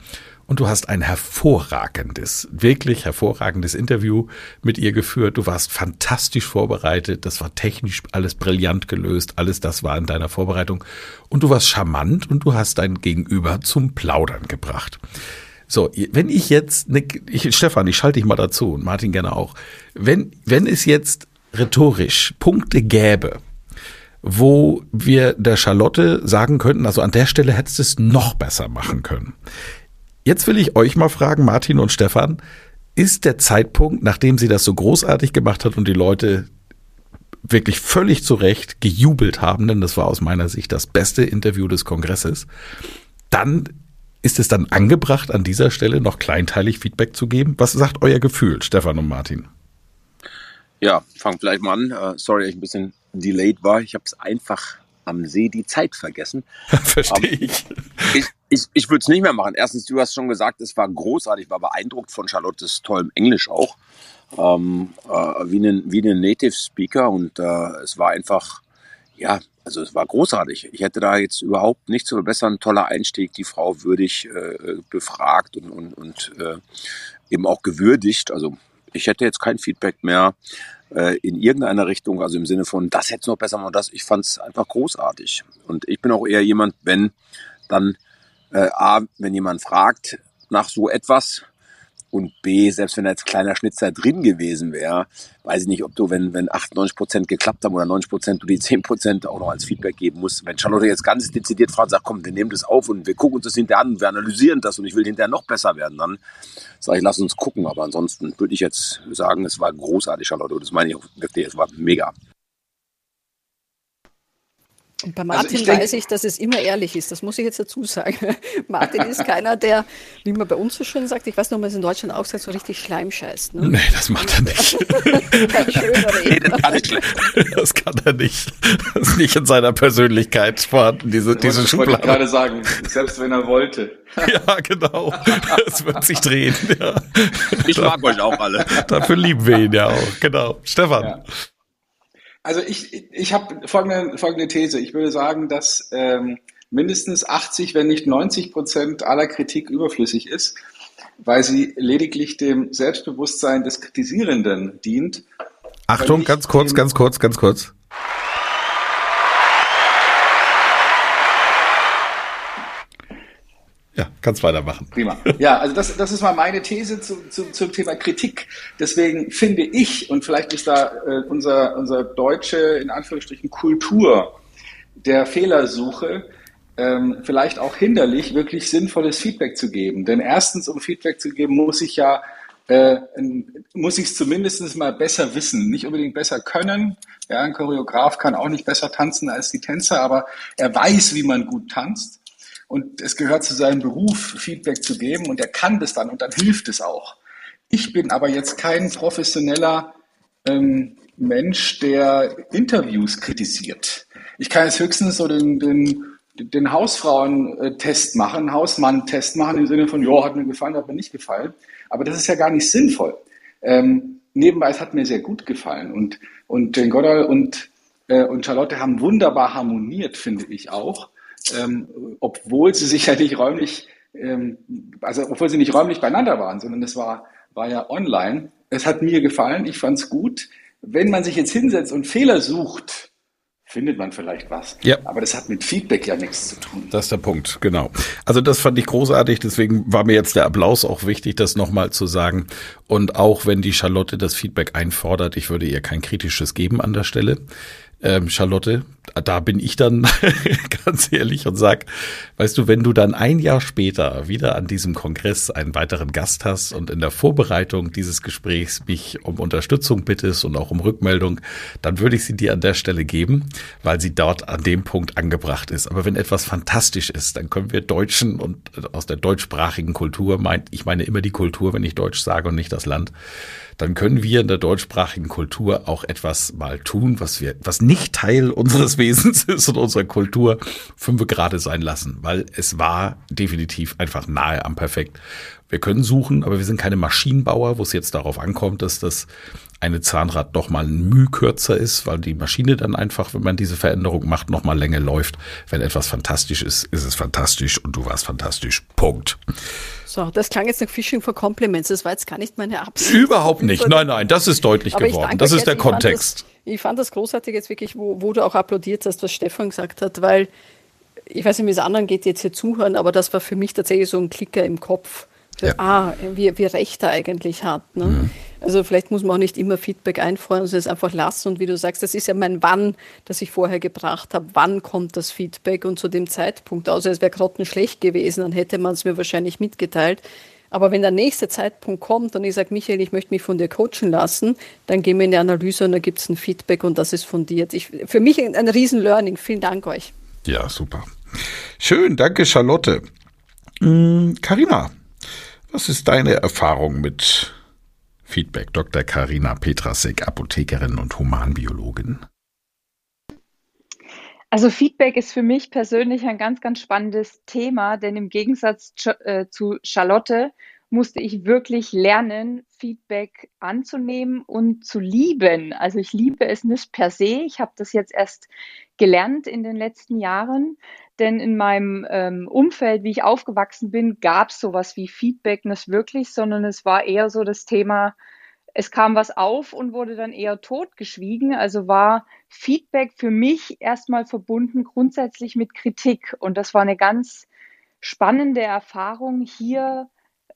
Und du hast ein hervorragendes, wirklich hervorragendes Interview mit ihr geführt. Du warst fantastisch vorbereitet. Das war technisch alles brillant gelöst. Alles das war in deiner Vorbereitung. Und du warst charmant und du hast dein Gegenüber zum Plaudern gebracht. So, wenn ich jetzt, ich, Stefan, ich schalte dich mal dazu und Martin gerne auch. Wenn, wenn es jetzt rhetorisch Punkte gäbe, wo wir der Charlotte sagen könnten, also an der Stelle hättest du es noch besser machen können. Jetzt will ich euch mal fragen, Martin und Stefan, ist der Zeitpunkt, nachdem sie das so großartig gemacht hat und die Leute wirklich völlig zu Recht gejubelt haben, denn das war aus meiner Sicht das beste Interview des Kongresses, dann ist es dann angebracht, an dieser Stelle noch kleinteilig Feedback zu geben? Was sagt euer Gefühl, Stefan und Martin? Ja, fang vielleicht mal an. Uh, sorry, dass ich ein bisschen delayed war. Ich habe es einfach am See die Zeit vergessen. Verstehe ich. Ich, ich, ich würde es nicht mehr machen. Erstens, du hast schon gesagt, es war großartig, war beeindruckt von Charlottes tollem Englisch auch. Ähm, äh, wie ein wie eine Native Speaker und äh, es war einfach, ja, also es war großartig. Ich hätte da jetzt überhaupt nichts zu verbessern. Toller Einstieg, die Frau würdig äh, befragt und, und, und äh, eben auch gewürdigt. Also ich hätte jetzt kein Feedback mehr äh, in irgendeiner Richtung, also im Sinne von, das hätte noch besser machen, das. Ich fand es einfach großartig. Und ich bin auch eher jemand, wenn dann äh, A, wenn jemand fragt nach so etwas, und B, selbst wenn da jetzt kleiner Schnitzer drin gewesen wäre, weiß ich nicht, ob du, wenn, wenn 98 Prozent geklappt haben oder 90 Prozent, du die 10 Prozent auch noch als Feedback geben musst. Wenn Charlotte jetzt ganz dezidiert fragt und sagt, komm, wir nehmen das auf und wir gucken uns das hinterher an, wir analysieren das und ich will hinterher noch besser werden, dann sage ich, lass uns gucken. Aber ansonsten würde ich jetzt sagen, es war großartig, Charlotte. Das meine ich auch wirklich, es war mega. Und bei also Martin also ich weiß ich, dass es immer ehrlich ist. Das muss ich jetzt dazu sagen. Martin ist keiner, der, wie man bei uns so schön sagt, ich weiß noch, man es in Deutschland auch sagt, so richtig Schleim scheißt. Ne? Nee, das macht er nicht. Kein schöner nee, das kann, nicht. das kann er nicht. Das ist nicht in seiner Persönlichkeit vorhanden, diese, das diese Schublade. Ich wollte gerade sagen, selbst wenn er wollte. ja, genau. Es wird sich drehen. Ja. Ich mag euch auch alle. Dafür lieben wir ihn ja auch. Genau. Stefan. Ja. Also ich, ich habe folgende, folgende These. Ich würde sagen, dass ähm, mindestens 80, wenn nicht 90 Prozent aller Kritik überflüssig ist, weil sie lediglich dem Selbstbewusstsein des Kritisierenden dient. Achtung, ganz kurz, ganz kurz, ganz kurz. Ja, kannst weitermachen. Prima. Ja, also das, das ist mal meine These zu, zu, zum Thema Kritik. Deswegen finde ich, und vielleicht ist da äh, unser, unser deutsche, in Anführungsstrichen, Kultur der Fehlersuche ähm, vielleicht auch hinderlich, wirklich sinnvolles Feedback zu geben. Denn erstens, um Feedback zu geben, muss ich ja äh, muss ich es zumindest mal besser wissen, nicht unbedingt besser können. Ja, ein Choreograf kann auch nicht besser tanzen als die Tänzer, aber er weiß, wie man gut tanzt und es gehört zu seinem Beruf, Feedback zu geben und er kann das dann und dann hilft es auch. Ich bin aber jetzt kein professioneller ähm, Mensch, der Interviews kritisiert. Ich kann jetzt höchstens so den, den, den Hausfrauen-Test machen, Hausmann-Test machen im Sinne von, ja, hat mir gefallen, hat mir nicht gefallen. Aber das ist ja gar nicht sinnvoll. Ähm, nebenbei, es hat mir sehr gut gefallen und, und Jane Goddard und, äh, und Charlotte haben wunderbar harmoniert, finde ich auch ähm, obwohl sie sich ja nicht räumlich, ähm, also obwohl sie nicht räumlich beieinander waren, sondern es war, war ja online. Es hat mir gefallen, ich fand es gut. Wenn man sich jetzt hinsetzt und Fehler sucht, findet man vielleicht was. Ja. Aber das hat mit Feedback ja nichts zu tun. Das ist der Punkt, genau. Also das fand ich großartig, deswegen war mir jetzt der Applaus auch wichtig, das nochmal zu sagen. Und auch wenn die Charlotte das Feedback einfordert, ich würde ihr kein kritisches geben an der Stelle. Ähm, Charlotte, da bin ich dann ganz ehrlich und sag, weißt du, wenn du dann ein Jahr später wieder an diesem Kongress einen weiteren Gast hast und in der Vorbereitung dieses Gesprächs mich um Unterstützung bittest und auch um Rückmeldung, dann würde ich sie dir an der Stelle geben, weil sie dort an dem Punkt angebracht ist. Aber wenn etwas fantastisch ist, dann können wir Deutschen und aus der deutschsprachigen Kultur, meint, ich meine immer die Kultur, wenn ich Deutsch sage und nicht das Land, dann können wir in der deutschsprachigen Kultur auch etwas mal tun, was wir, was nicht Teil unseres Wesens ist und unserer Kultur, fünf Grade sein lassen, weil es war definitiv einfach nahe am perfekt. Wir können suchen, aber wir sind keine Maschinenbauer, wo es jetzt darauf ankommt, dass das eine Zahnrad noch mal ein Mühe kürzer ist, weil die Maschine dann einfach, wenn man diese Veränderung macht, noch mal länger läuft. Wenn etwas fantastisch ist, ist es fantastisch und du warst fantastisch. Punkt. So, das klang jetzt nach Fishing for Compliments. Das war jetzt gar nicht meine Absicht. Überhaupt nicht. Nein, nein, das ist deutlich Aber geworden. Das ist der ich Kontext. Fand das, ich fand das großartig jetzt wirklich, wo, wo du auch applaudiert hast, was Stefan gesagt hat, weil ich weiß nicht, wie es anderen geht, die jetzt hier zuhören, aber das war für mich tatsächlich so ein Klicker im Kopf. Ja. Ah, wie, wie recht er eigentlich hat. Ne? Mhm. Also vielleicht muss man auch nicht immer Feedback einfordern, sondern es einfach lassen. Und wie du sagst, das ist ja mein Wann, das ich vorher gebracht habe. Wann kommt das Feedback und zu dem Zeitpunkt? Außer es wäre grottenschlecht gewesen, dann hätte man es mir wahrscheinlich mitgeteilt. Aber wenn der nächste Zeitpunkt kommt und ich sage, Michael, ich möchte mich von dir coachen lassen, dann gehen wir in die Analyse und da gibt es ein Feedback und das ist fundiert. Ich, für mich ein, ein Riesen-Learning. Vielen Dank euch. Ja, super. Schön, danke Charlotte. Karina, hm, was ist deine Erfahrung mit Feedback Dr. Karina Petrasek, Apothekerin und Humanbiologin. Also Feedback ist für mich persönlich ein ganz, ganz spannendes Thema, denn im Gegensatz äh, zu Charlotte musste ich wirklich lernen, Feedback anzunehmen und zu lieben. Also ich liebe es nicht per se. Ich habe das jetzt erst gelernt in den letzten Jahren, denn in meinem ähm, Umfeld, wie ich aufgewachsen bin, gab es sowas wie Feedback nicht wirklich, sondern es war eher so das Thema, es kam was auf und wurde dann eher totgeschwiegen. Also war Feedback für mich erstmal verbunden grundsätzlich mit Kritik. Und das war eine ganz spannende Erfahrung, hier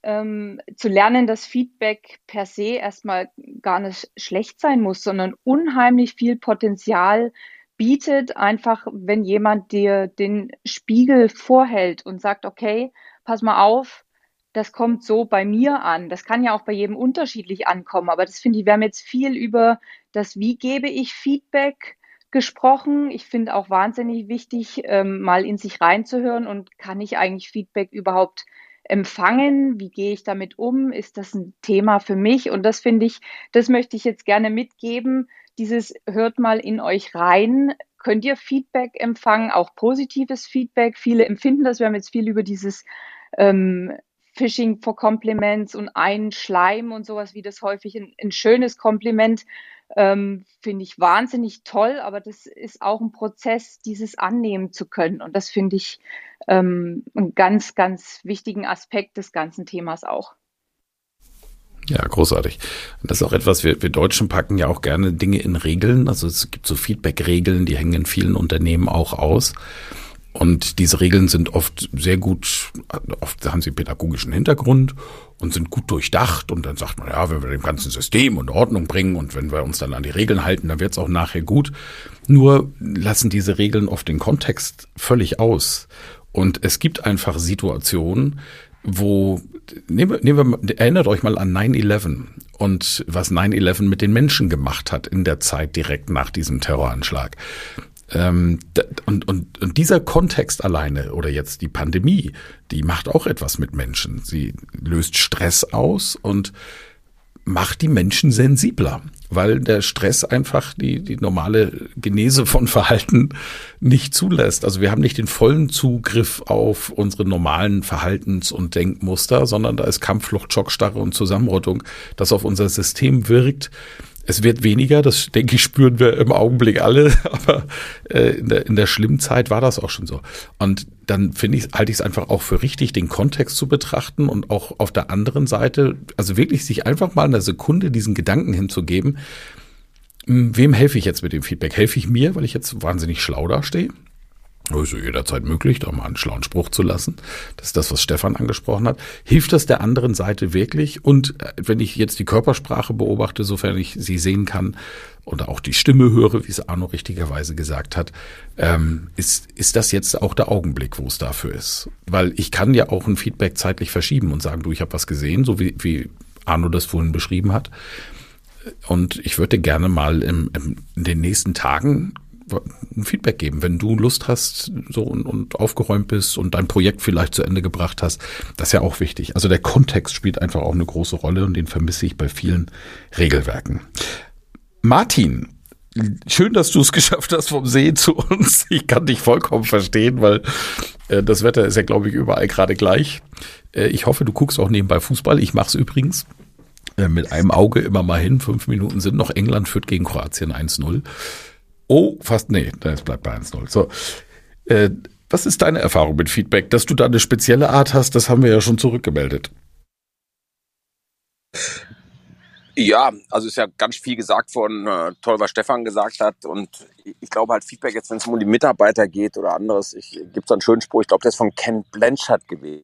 ähm, zu lernen, dass Feedback per se erstmal gar nicht schlecht sein muss, sondern unheimlich viel Potenzial bietet, einfach wenn jemand dir den Spiegel vorhält und sagt, okay, pass mal auf, das kommt so bei mir an. Das kann ja auch bei jedem unterschiedlich ankommen, aber das finde ich, wir haben jetzt viel über das, wie gebe ich Feedback gesprochen. Ich finde auch wahnsinnig wichtig, ähm, mal in sich reinzuhören und kann ich eigentlich Feedback überhaupt empfangen? Wie gehe ich damit um? Ist das ein Thema für mich? Und das finde ich, das möchte ich jetzt gerne mitgeben. Dieses hört mal in euch rein. Könnt ihr Feedback empfangen, auch positives Feedback? Viele empfinden das. Wir haben jetzt viel über dieses ähm, Phishing for Compliments und ein Schleim und sowas wie das häufig ein, ein schönes Kompliment. Ähm, finde ich wahnsinnig toll, aber das ist auch ein Prozess, dieses annehmen zu können. Und das finde ich ähm, einen ganz, ganz wichtigen Aspekt des ganzen Themas auch. Ja, großartig. Das ist auch etwas, wir, wir Deutschen packen ja auch gerne Dinge in Regeln. Also es gibt so Feedback-Regeln, die hängen in vielen Unternehmen auch aus. Und diese Regeln sind oft sehr gut, oft haben sie pädagogischen Hintergrund und sind gut durchdacht. Und dann sagt man, ja, wenn wir dem ganzen System und Ordnung bringen und wenn wir uns dann an die Regeln halten, dann wird es auch nachher gut. Nur lassen diese Regeln oft den Kontext völlig aus. Und es gibt einfach Situationen, wo, nehmen, wir, erinnert euch mal an 9-11 und was 9-11 mit den Menschen gemacht hat in der Zeit direkt nach diesem Terroranschlag. Ähm, und, und, und dieser Kontext alleine oder jetzt die Pandemie, die macht auch etwas mit Menschen. Sie löst Stress aus und macht die Menschen sensibler, weil der Stress einfach die, die normale Genese von Verhalten nicht zulässt. Also wir haben nicht den vollen Zugriff auf unsere normalen Verhaltens- und Denkmuster, sondern da ist Kampfflucht, Schockstarre und Zusammenrottung, das auf unser System wirkt es wird weniger, das denke ich, spüren wir im Augenblick alle, aber äh, in, der, in der schlimmen Zeit war das auch schon so. Und dann finde ich, halte ich es einfach auch für richtig, den Kontext zu betrachten und auch auf der anderen Seite, also wirklich sich einfach mal in einer Sekunde diesen Gedanken hinzugeben, wem helfe ich jetzt mit dem Feedback? Helfe ich mir, weil ich jetzt wahnsinnig schlau dastehe? Ist jederzeit möglich, da mal einen schlauen Spruch zu lassen. Das ist das, was Stefan angesprochen hat. Hilft das der anderen Seite wirklich? Und äh, wenn ich jetzt die Körpersprache beobachte, sofern ich sie sehen kann und auch die Stimme höre, wie es Arno richtigerweise gesagt hat, ähm, ist, ist das jetzt auch der Augenblick, wo es dafür ist? Weil ich kann ja auch ein Feedback zeitlich verschieben und sagen, du, ich habe was gesehen, so wie, wie Arno das vorhin beschrieben hat. Und ich würde gerne mal im, im, in den nächsten Tagen ein Feedback geben, wenn du Lust hast so und, und aufgeräumt bist und dein Projekt vielleicht zu Ende gebracht hast. Das ist ja auch wichtig. Also der Kontext spielt einfach auch eine große Rolle und den vermisse ich bei vielen Regelwerken. Martin, schön, dass du es geschafft hast vom See zu uns. Ich kann dich vollkommen verstehen, weil äh, das Wetter ist ja, glaube ich, überall gerade gleich. Äh, ich hoffe, du guckst auch nebenbei Fußball. Ich mache es übrigens äh, mit einem Auge immer mal hin. Fünf Minuten sind noch. England führt gegen Kroatien 1-0. Oh, fast, nee, das bleibt bei 1-0. So. Äh, was ist deine Erfahrung mit Feedback? Dass du da eine spezielle Art hast, das haben wir ja schon zurückgemeldet. Ja, also ist ja ganz viel gesagt von äh, toll, was Stefan gesagt hat. Und ich glaube halt Feedback jetzt, wenn es um die Mitarbeiter geht oder anderes, ich gibt einen schönen Spruch, ich glaube, das ist von Ken Blanchard gewesen.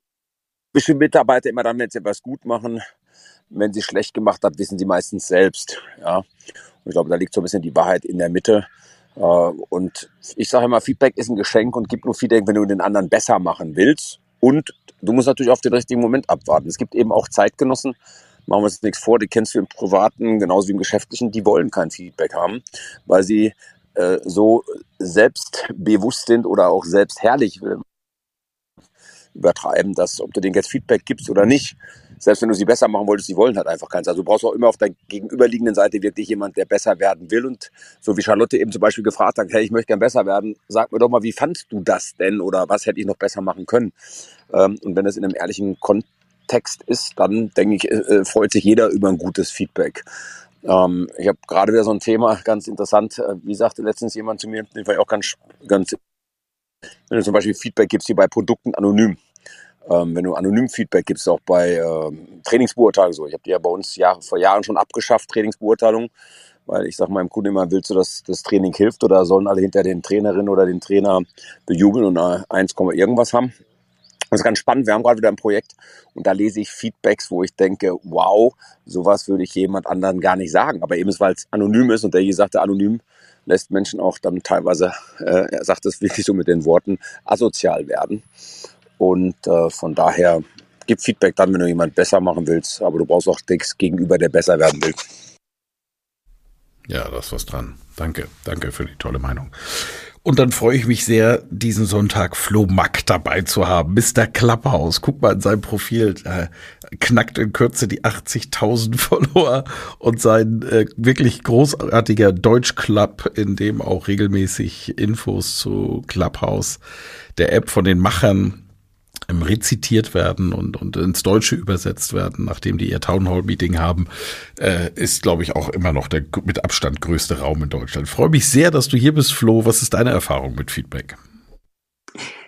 Bisschen Mitarbeiter immer dann, wenn sie etwas gut machen, wenn sie schlecht gemacht haben, wissen sie meistens selbst. Ja. Und ich glaube, da liegt so ein bisschen die Wahrheit in der Mitte. Äh, und ich sage immer, Feedback ist ein Geschenk und gib nur Feedback, wenn du den anderen besser machen willst. Und du musst natürlich auf den richtigen Moment abwarten. Es gibt eben auch Zeitgenossen, machen wir uns nichts vor, die kennst du im Privaten genauso wie im Geschäftlichen, die wollen kein Feedback haben, weil sie äh, so selbstbewusst sind oder auch selbstherrlich übertreiben, dass ob du denen jetzt Feedback gibst oder nicht, selbst wenn du sie besser machen wolltest, sie wollen halt einfach keins. Also du brauchst auch immer auf der gegenüberliegenden Seite wirklich jemand, der besser werden will. Und so wie Charlotte eben zum Beispiel gefragt hat, hey, ich möchte gern besser werden, sag mir doch mal, wie fandst du das denn oder was hätte ich noch besser machen können? Ähm, und wenn das in einem ehrlichen Kontext ist, dann denke ich, äh, freut sich jeder über ein gutes Feedback. Ähm, ich habe gerade wieder so ein Thema, ganz interessant, äh, wie sagte letztens jemand zu mir, den war ich auch ganz, ganz, wenn du zum Beispiel Feedback gibst, wie bei Produkten anonym. Ähm, wenn du anonym Feedback gibst, auch bei ähm, Trainingsbeurteilung so. Ich habe die ja bei uns Jahr, vor Jahren schon abgeschafft, Trainingsbeurteilung, weil ich sage meinem Kunden immer, willst du, dass das Training hilft oder sollen alle hinter den Trainerin oder den Trainer bejubeln und äh, 1, irgendwas haben? Das ist ganz spannend. Wir haben gerade wieder ein Projekt und da lese ich Feedbacks, wo ich denke, wow, sowas würde ich jemand anderen gar nicht sagen. Aber eben, weil es anonym ist und der hier sagte, anonym lässt Menschen auch dann teilweise, äh, er sagt es wirklich so mit den Worten, asozial werden. Und äh, von daher gib Feedback dann, wenn du jemand besser machen willst, aber du brauchst auch Text gegenüber, der besser werden will. Ja, da ist was dran. Danke, danke für die tolle Meinung. Und dann freue ich mich sehr, diesen Sonntag Flo Mack dabei zu haben. Mr. Klapphaus. Guck mal in sein Profil. Knackt in Kürze die 80.000 Follower und sein äh, wirklich großartiger Deutschclub, in dem auch regelmäßig Infos zu Clubhouse, der App von den Machern ähm, rezitiert werden und, und ins Deutsche übersetzt werden, nachdem die ihr Townhall-Meeting haben, äh, ist, glaube ich, auch immer noch der mit Abstand größte Raum in Deutschland. Freue mich sehr, dass du hier bist, Flo. Was ist deine Erfahrung mit Feedback?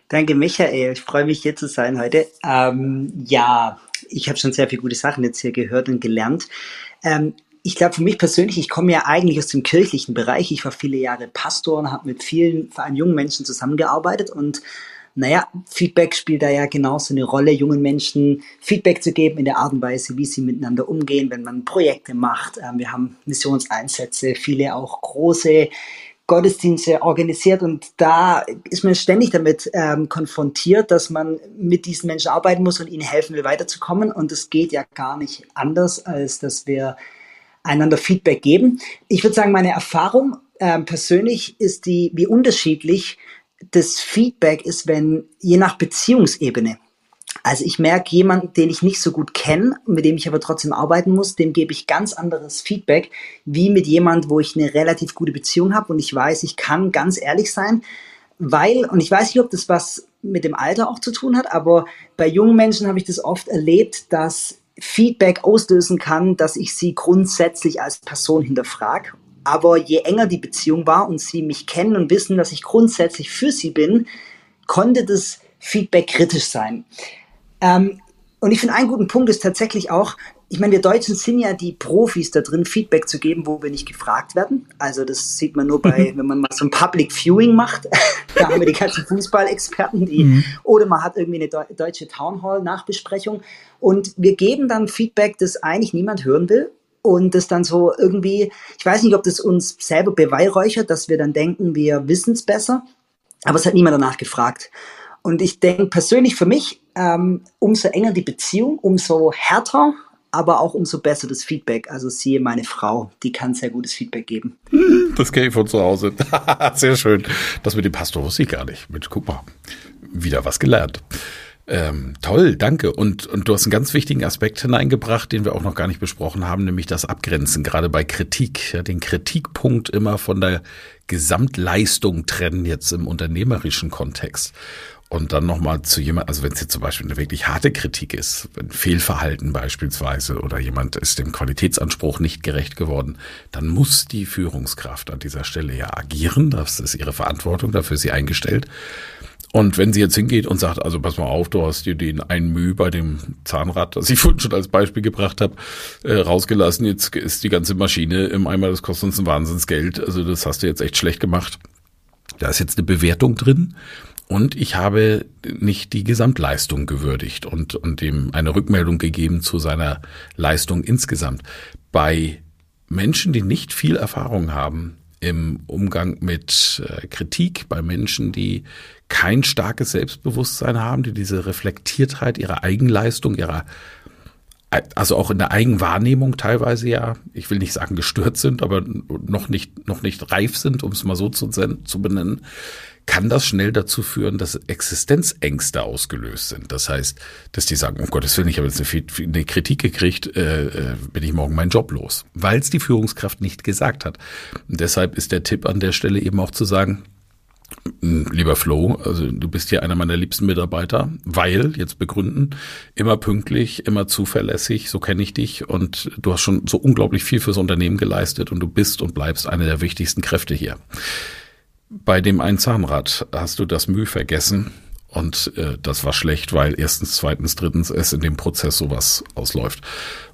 Danke, Michael. Ich freue mich, hier zu sein heute. Ähm, ja, ich habe schon sehr viele gute Sachen jetzt hier gehört und gelernt. Ähm, ich glaube, für mich persönlich, ich komme ja eigentlich aus dem kirchlichen Bereich. Ich war viele Jahre Pastor und habe mit vielen, vor allem jungen Menschen zusammengearbeitet und naja, Feedback spielt da ja genauso eine Rolle, jungen Menschen Feedback zu geben in der Art und Weise, wie sie miteinander umgehen, wenn man Projekte macht. Ähm, wir haben Missionseinsätze, viele auch große Gottesdienste organisiert und da ist man ständig damit ähm, konfrontiert, dass man mit diesen Menschen arbeiten muss und ihnen helfen will, weiterzukommen. Und es geht ja gar nicht anders, als dass wir einander Feedback geben. Ich würde sagen, meine Erfahrung ähm, persönlich ist die, wie unterschiedlich das Feedback ist, wenn je nach Beziehungsebene. Also ich merke jemanden, den ich nicht so gut kenne, mit dem ich aber trotzdem arbeiten muss, dem gebe ich ganz anderes Feedback, wie mit jemand, wo ich eine relativ gute Beziehung habe und ich weiß, ich kann ganz ehrlich sein, weil, und ich weiß nicht, ob das was mit dem Alter auch zu tun hat, aber bei jungen Menschen habe ich das oft erlebt, dass Feedback auslösen kann, dass ich sie grundsätzlich als Person hinterfrage aber je enger die Beziehung war und sie mich kennen und wissen, dass ich grundsätzlich für sie bin, konnte das Feedback kritisch sein. Ähm, Und ich finde, einen guten Punkt ist tatsächlich auch, ich meine, wir Deutschen sind ja die Profis da drin, Feedback zu geben, wo wir nicht gefragt werden. Also das sieht man nur bei, mhm. wenn man mal so ein Public Viewing macht. da haben wir die ganzen Fußballexperten, die, mhm. oder man hat irgendwie eine deutsche Town Hall Nachbesprechung. Und wir geben dann Feedback, das eigentlich niemand hören will. Und das dann so irgendwie, ich weiß nicht, ob das uns selber beweihräuchert, dass wir dann denken, wir wissen es besser. Aber es hat niemand danach gefragt. Und ich denke persönlich für mich, ähm, umso enger die Beziehung, umso härter, aber auch umso besser das Feedback. Also siehe meine Frau, die kann sehr gutes Feedback geben. Das kenne ich von zu Hause. sehr schön. Das mit dem Pastor wusste ich gar nicht. Mit, guck mal, wieder was gelernt. Ähm, toll, danke. Und, und du hast einen ganz wichtigen Aspekt hineingebracht, den wir auch noch gar nicht besprochen haben, nämlich das Abgrenzen, gerade bei Kritik. Ja, den Kritikpunkt immer von der Gesamtleistung trennen, jetzt im unternehmerischen Kontext. Und dann nochmal zu jemand, also wenn es jetzt zum Beispiel eine wirklich harte Kritik ist, ein Fehlverhalten beispielsweise oder jemand ist dem Qualitätsanspruch nicht gerecht geworden, dann muss die Führungskraft an dieser Stelle ja agieren. Das ist ihre Verantwortung, dafür ist sie eingestellt. Und wenn sie jetzt hingeht und sagt, also pass mal auf, du hast dir den einen Mühe bei dem Zahnrad, das ich vorhin schon als Beispiel gebracht habe, äh, rausgelassen, jetzt ist die ganze Maschine im Eimer, das kostet uns ein Wahnsinnsgeld, also das hast du jetzt echt schlecht gemacht. Da ist jetzt eine Bewertung drin und ich habe nicht die Gesamtleistung gewürdigt und, und ihm eine Rückmeldung gegeben zu seiner Leistung insgesamt. Bei Menschen, die nicht viel Erfahrung haben im Umgang mit äh, Kritik, bei Menschen, die kein starkes Selbstbewusstsein haben, die diese Reflektiertheit ihrer Eigenleistung, ihrer also auch in der Eigenwahrnehmung teilweise ja, ich will nicht sagen gestört sind, aber noch nicht, noch nicht reif sind, um es mal so zu, zu benennen, kann das schnell dazu führen, dass Existenzängste ausgelöst sind. Das heißt, dass die sagen, um Gottes Willen, ich habe jetzt eine, eine Kritik gekriegt, äh, äh, bin ich morgen meinen Job los, weil es die Führungskraft nicht gesagt hat. Und deshalb ist der Tipp an der Stelle eben auch zu sagen, Lieber Flo, also du bist hier einer meiner liebsten Mitarbeiter, weil, jetzt begründen, immer pünktlich, immer zuverlässig, so kenne ich dich und du hast schon so unglaublich viel fürs Unternehmen geleistet und du bist und bleibst eine der wichtigsten Kräfte hier. Bei dem einen Zahnrad hast du das Mühe vergessen und äh, das war schlecht, weil erstens, zweitens, drittens es in dem Prozess sowas ausläuft.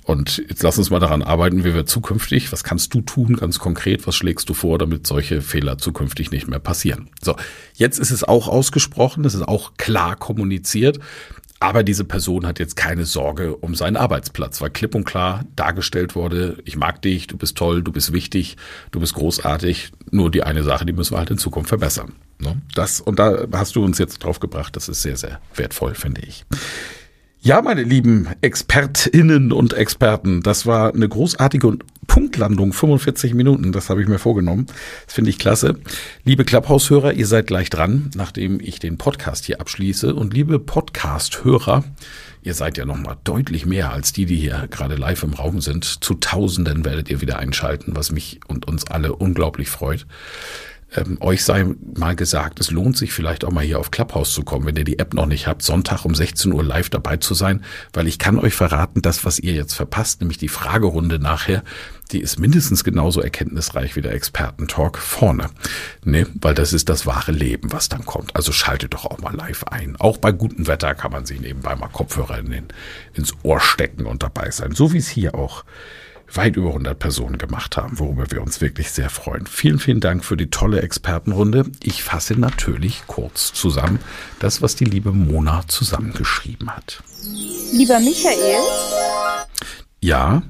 Und jetzt lass uns mal daran arbeiten, wie wir zukünftig, was kannst du tun, ganz konkret, was schlägst du vor, damit solche Fehler zukünftig nicht mehr passieren. So, jetzt ist es auch ausgesprochen, es ist auch klar kommuniziert. Aber diese Person hat jetzt keine Sorge um seinen Arbeitsplatz, weil klipp und klar dargestellt wurde, ich mag dich, du bist toll, du bist wichtig, du bist großartig. Nur die eine Sache, die müssen wir halt in Zukunft verbessern. Ne? Das, und da hast du uns jetzt drauf gebracht, das ist sehr, sehr wertvoll, finde ich. Ja, meine lieben Expertinnen und Experten, das war eine großartige Punktlandung, 45 Minuten, das habe ich mir vorgenommen. Das finde ich klasse. Liebe Clubhouse-Hörer, ihr seid gleich dran, nachdem ich den Podcast hier abschließe. Und liebe Podcast-Hörer, ihr seid ja noch mal deutlich mehr als die, die hier gerade live im Raum sind. Zu Tausenden werdet ihr wieder einschalten, was mich und uns alle unglaublich freut ähm, euch sei mal gesagt, es lohnt sich vielleicht auch mal hier auf Clubhouse zu kommen, wenn ihr die App noch nicht habt, Sonntag um 16 Uhr live dabei zu sein, weil ich kann euch verraten, das, was ihr jetzt verpasst, nämlich die Fragerunde nachher, die ist mindestens genauso erkenntnisreich wie der Expertentalk vorne. Ne? Weil das ist das wahre Leben, was dann kommt. Also schaltet doch auch mal live ein. Auch bei gutem Wetter kann man sich nebenbei mal Kopfhörer in den, ins Ohr stecken und dabei sein. So wie es hier auch weit über 100 Personen gemacht haben, worüber wir uns wirklich sehr freuen. Vielen, vielen Dank für die tolle Expertenrunde. Ich fasse natürlich kurz zusammen das, was die liebe Mona zusammengeschrieben hat. Lieber Michael. Ja.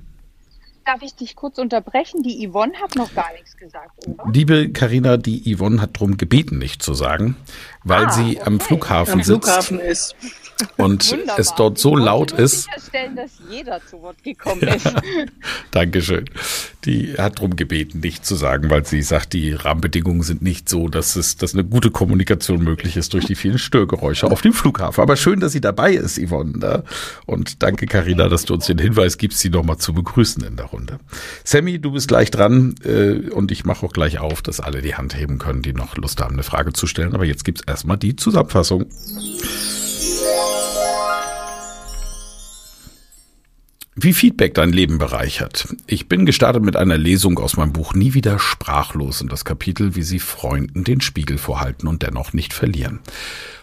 Darf ich dich kurz unterbrechen? Die Yvonne hat noch gar nichts gesagt, oder? Liebe Karina, die Yvonne hat darum gebeten, nicht zu sagen, weil ah, sie okay. am Flughafen am sitzt. Flughafen ist und Wunderbar. es dort so laut ist. sicherstellen, dass jeder zu Wort gekommen ja. ist. Dankeschön. Die hat darum gebeten, nicht zu sagen, weil sie sagt, die Rahmenbedingungen sind nicht so, dass es, dass eine gute Kommunikation möglich ist durch die vielen Störgeräusche auf dem Flughafen. Aber schön, dass sie dabei ist, Yvonne. Ne? Und danke, Karina, dass du uns den Hinweis gibst, sie nochmal zu begrüßen in der Runde. Sammy, du bist gleich dran äh, und ich mache auch gleich auf, dass alle die Hand heben können, die noch Lust haben, eine Frage zu stellen. Aber jetzt gibt's erstmal die Zusammenfassung. Wie Feedback dein Leben bereichert. Ich bin gestartet mit einer Lesung aus meinem Buch Nie wieder sprachlos in das Kapitel, wie sie Freunden den Spiegel vorhalten und dennoch nicht verlieren.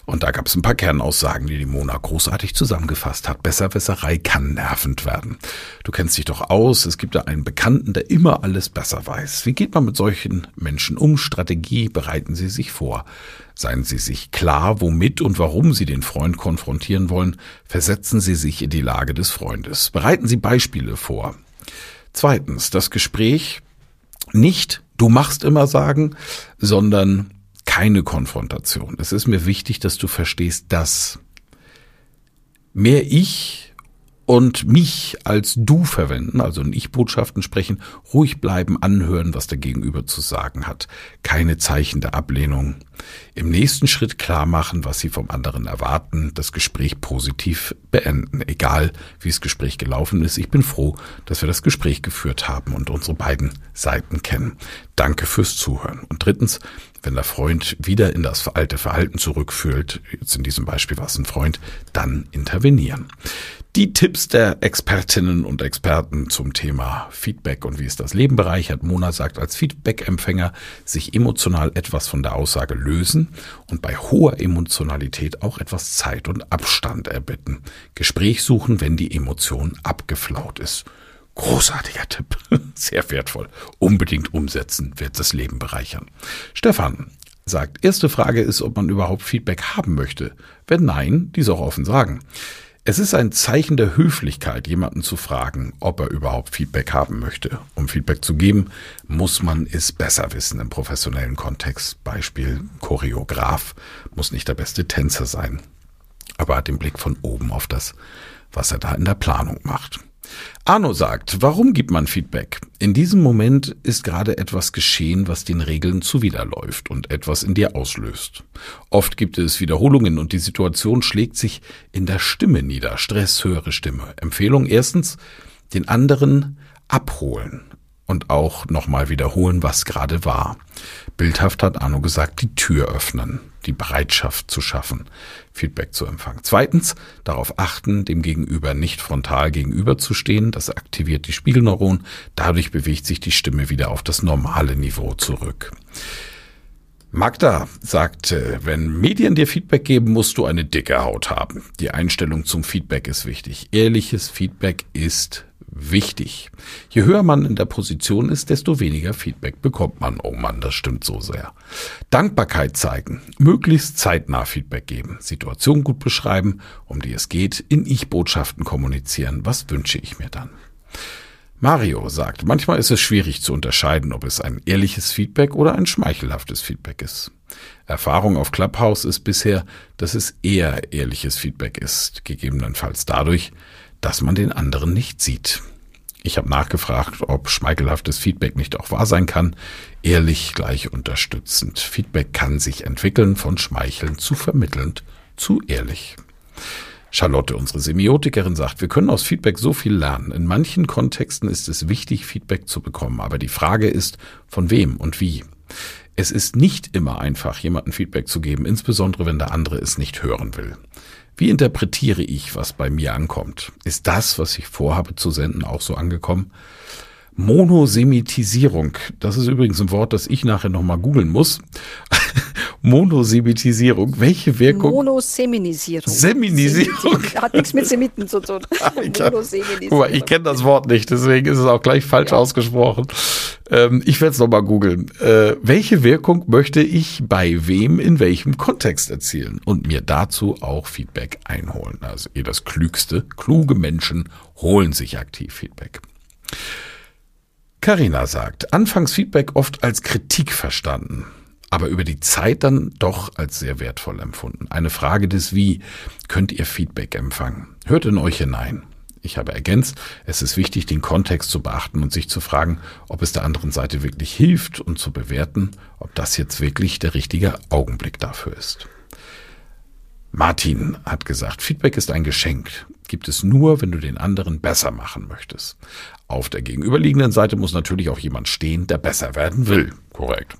Und da gab es ein paar Kernaussagen, die die Mona großartig zusammengefasst hat. Besserwisserei kann nervend werden. Du kennst dich doch aus. Es gibt da einen Bekannten, der immer alles besser weiß. Wie geht man mit solchen Menschen um? Strategie bereiten Sie sich vor. Seien Sie sich klar, womit und warum Sie den Freund konfrontieren wollen. Versetzen Sie sich in die Lage des Freundes. Bereiten Sie Beispiele vor. Zweitens, das Gespräch nicht du machst immer sagen, sondern keine Konfrontation. Es ist mir wichtig, dass du verstehst, dass mehr ich und mich als du verwenden, also in Ich-Botschaften sprechen, ruhig bleiben, anhören, was der Gegenüber zu sagen hat. Keine Zeichen der Ablehnung. Im nächsten Schritt klar machen, was sie vom anderen erwarten, das Gespräch positiv beenden, egal wie das Gespräch gelaufen ist. Ich bin froh, dass wir das Gespräch geführt haben und unsere beiden Seiten kennen. Danke fürs Zuhören. Und drittens, wenn der Freund wieder in das alte Verhalten zurückführt, jetzt in diesem Beispiel war es ein Freund, dann intervenieren. Die Tipps der Expertinnen und Experten zum Thema Feedback und wie es das Leben bereichert. Mona sagt als Feedback-Empfänger sich emotional etwas von der Aussage lösen und bei hoher Emotionalität auch etwas Zeit und Abstand erbitten. Gespräch suchen, wenn die Emotion abgeflaut ist. Großartiger Tipp. Sehr wertvoll. Unbedingt umsetzen wird das Leben bereichern. Stefan sagt, erste Frage ist, ob man überhaupt Feedback haben möchte. Wenn nein, dies auch offen sagen. Es ist ein Zeichen der Höflichkeit, jemanden zu fragen, ob er überhaupt Feedback haben möchte. Um Feedback zu geben, muss man es besser wissen im professionellen Kontext. Beispiel Choreograf muss nicht der beste Tänzer sein, aber hat den Blick von oben auf das, was er da in der Planung macht. Arno sagt, warum gibt man Feedback? In diesem Moment ist gerade etwas geschehen, was den Regeln zuwiderläuft und etwas in dir auslöst. Oft gibt es Wiederholungen und die Situation schlägt sich in der Stimme nieder. Stress, höhere Stimme. Empfehlung erstens, den anderen abholen und auch nochmal wiederholen, was gerade war. Bildhaft hat Arno gesagt, die Tür öffnen, die Bereitschaft zu schaffen, Feedback zu empfangen. Zweitens, darauf achten, dem Gegenüber nicht frontal gegenüberzustehen. Das aktiviert die Spiegelneuron. Dadurch bewegt sich die Stimme wieder auf das normale Niveau zurück. Magda sagte, wenn Medien dir Feedback geben, musst du eine dicke Haut haben. Die Einstellung zum Feedback ist wichtig. Ehrliches Feedback ist wichtig. Je höher man in der Position ist, desto weniger Feedback bekommt man. Oh Mann, das stimmt so sehr. Dankbarkeit zeigen, möglichst zeitnah Feedback geben, Situation gut beschreiben, um die es geht, in Ich-Botschaften kommunizieren. Was wünsche ich mir dann? Mario sagt, manchmal ist es schwierig zu unterscheiden, ob es ein ehrliches Feedback oder ein schmeichelhaftes Feedback ist. Erfahrung auf Clubhouse ist bisher, dass es eher ehrliches Feedback ist, gegebenenfalls dadurch, dass man den anderen nicht sieht. Ich habe nachgefragt, ob schmeichelhaftes Feedback nicht auch wahr sein kann. Ehrlich gleich unterstützend. Feedback kann sich entwickeln von schmeichelnd zu vermittelnd zu ehrlich. Charlotte, unsere Semiotikerin, sagt, wir können aus Feedback so viel lernen. In manchen Kontexten ist es wichtig, Feedback zu bekommen, aber die Frage ist, von wem und wie. Es ist nicht immer einfach, jemandem Feedback zu geben, insbesondere wenn der andere es nicht hören will. Wie interpretiere ich, was bei mir ankommt? Ist das, was ich vorhabe zu senden, auch so angekommen? Monosemitisierung, das ist übrigens ein Wort, das ich nachher nochmal googeln muss. Monosemitisierung, welche Wirkung? Monoseminisierung. Seminisierung. Hat nichts mit Semiten zu tun. Monoseminisierung. Guck mal, ich kenne das Wort nicht, deswegen ist es auch gleich falsch ja. ausgesprochen. Ähm, ich werde es nochmal googeln. Äh, welche Wirkung möchte ich bei wem in welchem Kontext erzielen? Und mir dazu auch Feedback einholen. Also ihr das Klügste, kluge Menschen holen sich aktiv Feedback. Carina sagt, Anfangsfeedback oft als Kritik verstanden aber über die Zeit dann doch als sehr wertvoll empfunden. Eine Frage des Wie könnt ihr Feedback empfangen? Hört in euch hinein. Ich habe ergänzt, es ist wichtig, den Kontext zu beachten und sich zu fragen, ob es der anderen Seite wirklich hilft und zu bewerten, ob das jetzt wirklich der richtige Augenblick dafür ist. Martin hat gesagt, Feedback ist ein Geschenk. Gibt es nur, wenn du den anderen besser machen möchtest. Auf der gegenüberliegenden Seite muss natürlich auch jemand stehen, der besser werden will. Korrekt.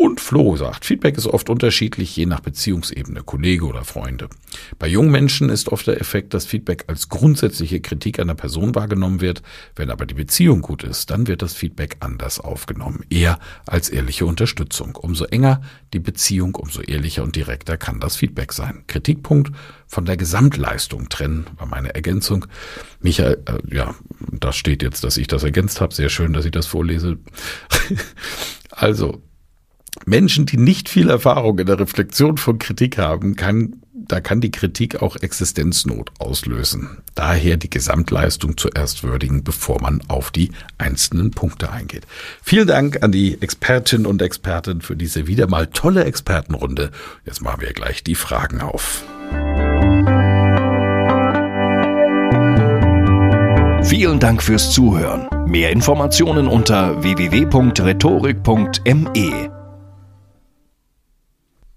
Und Flo sagt, Feedback ist oft unterschiedlich, je nach Beziehungsebene, Kollege oder Freunde. Bei jungen Menschen ist oft der Effekt, dass Feedback als grundsätzliche Kritik einer Person wahrgenommen wird. Wenn aber die Beziehung gut ist, dann wird das Feedback anders aufgenommen, eher als ehrliche Unterstützung. Umso enger die Beziehung, umso ehrlicher und direkter kann das Feedback sein. Kritikpunkt von der Gesamtleistung trennen, war meine Ergänzung. Michael, äh, ja, da steht jetzt, dass ich das ergänzt habe. Sehr schön, dass ich das vorlese. also, Menschen, die nicht viel Erfahrung in der Reflexion von Kritik haben, kann, da kann die Kritik auch Existenznot auslösen. Daher die Gesamtleistung zuerst würdigen, bevor man auf die einzelnen Punkte eingeht. Vielen Dank an die Expertinnen und Experten für diese wieder mal tolle Expertenrunde. Jetzt machen wir gleich die Fragen auf. Vielen Dank fürs Zuhören. Mehr Informationen unter www.rhetorik.me.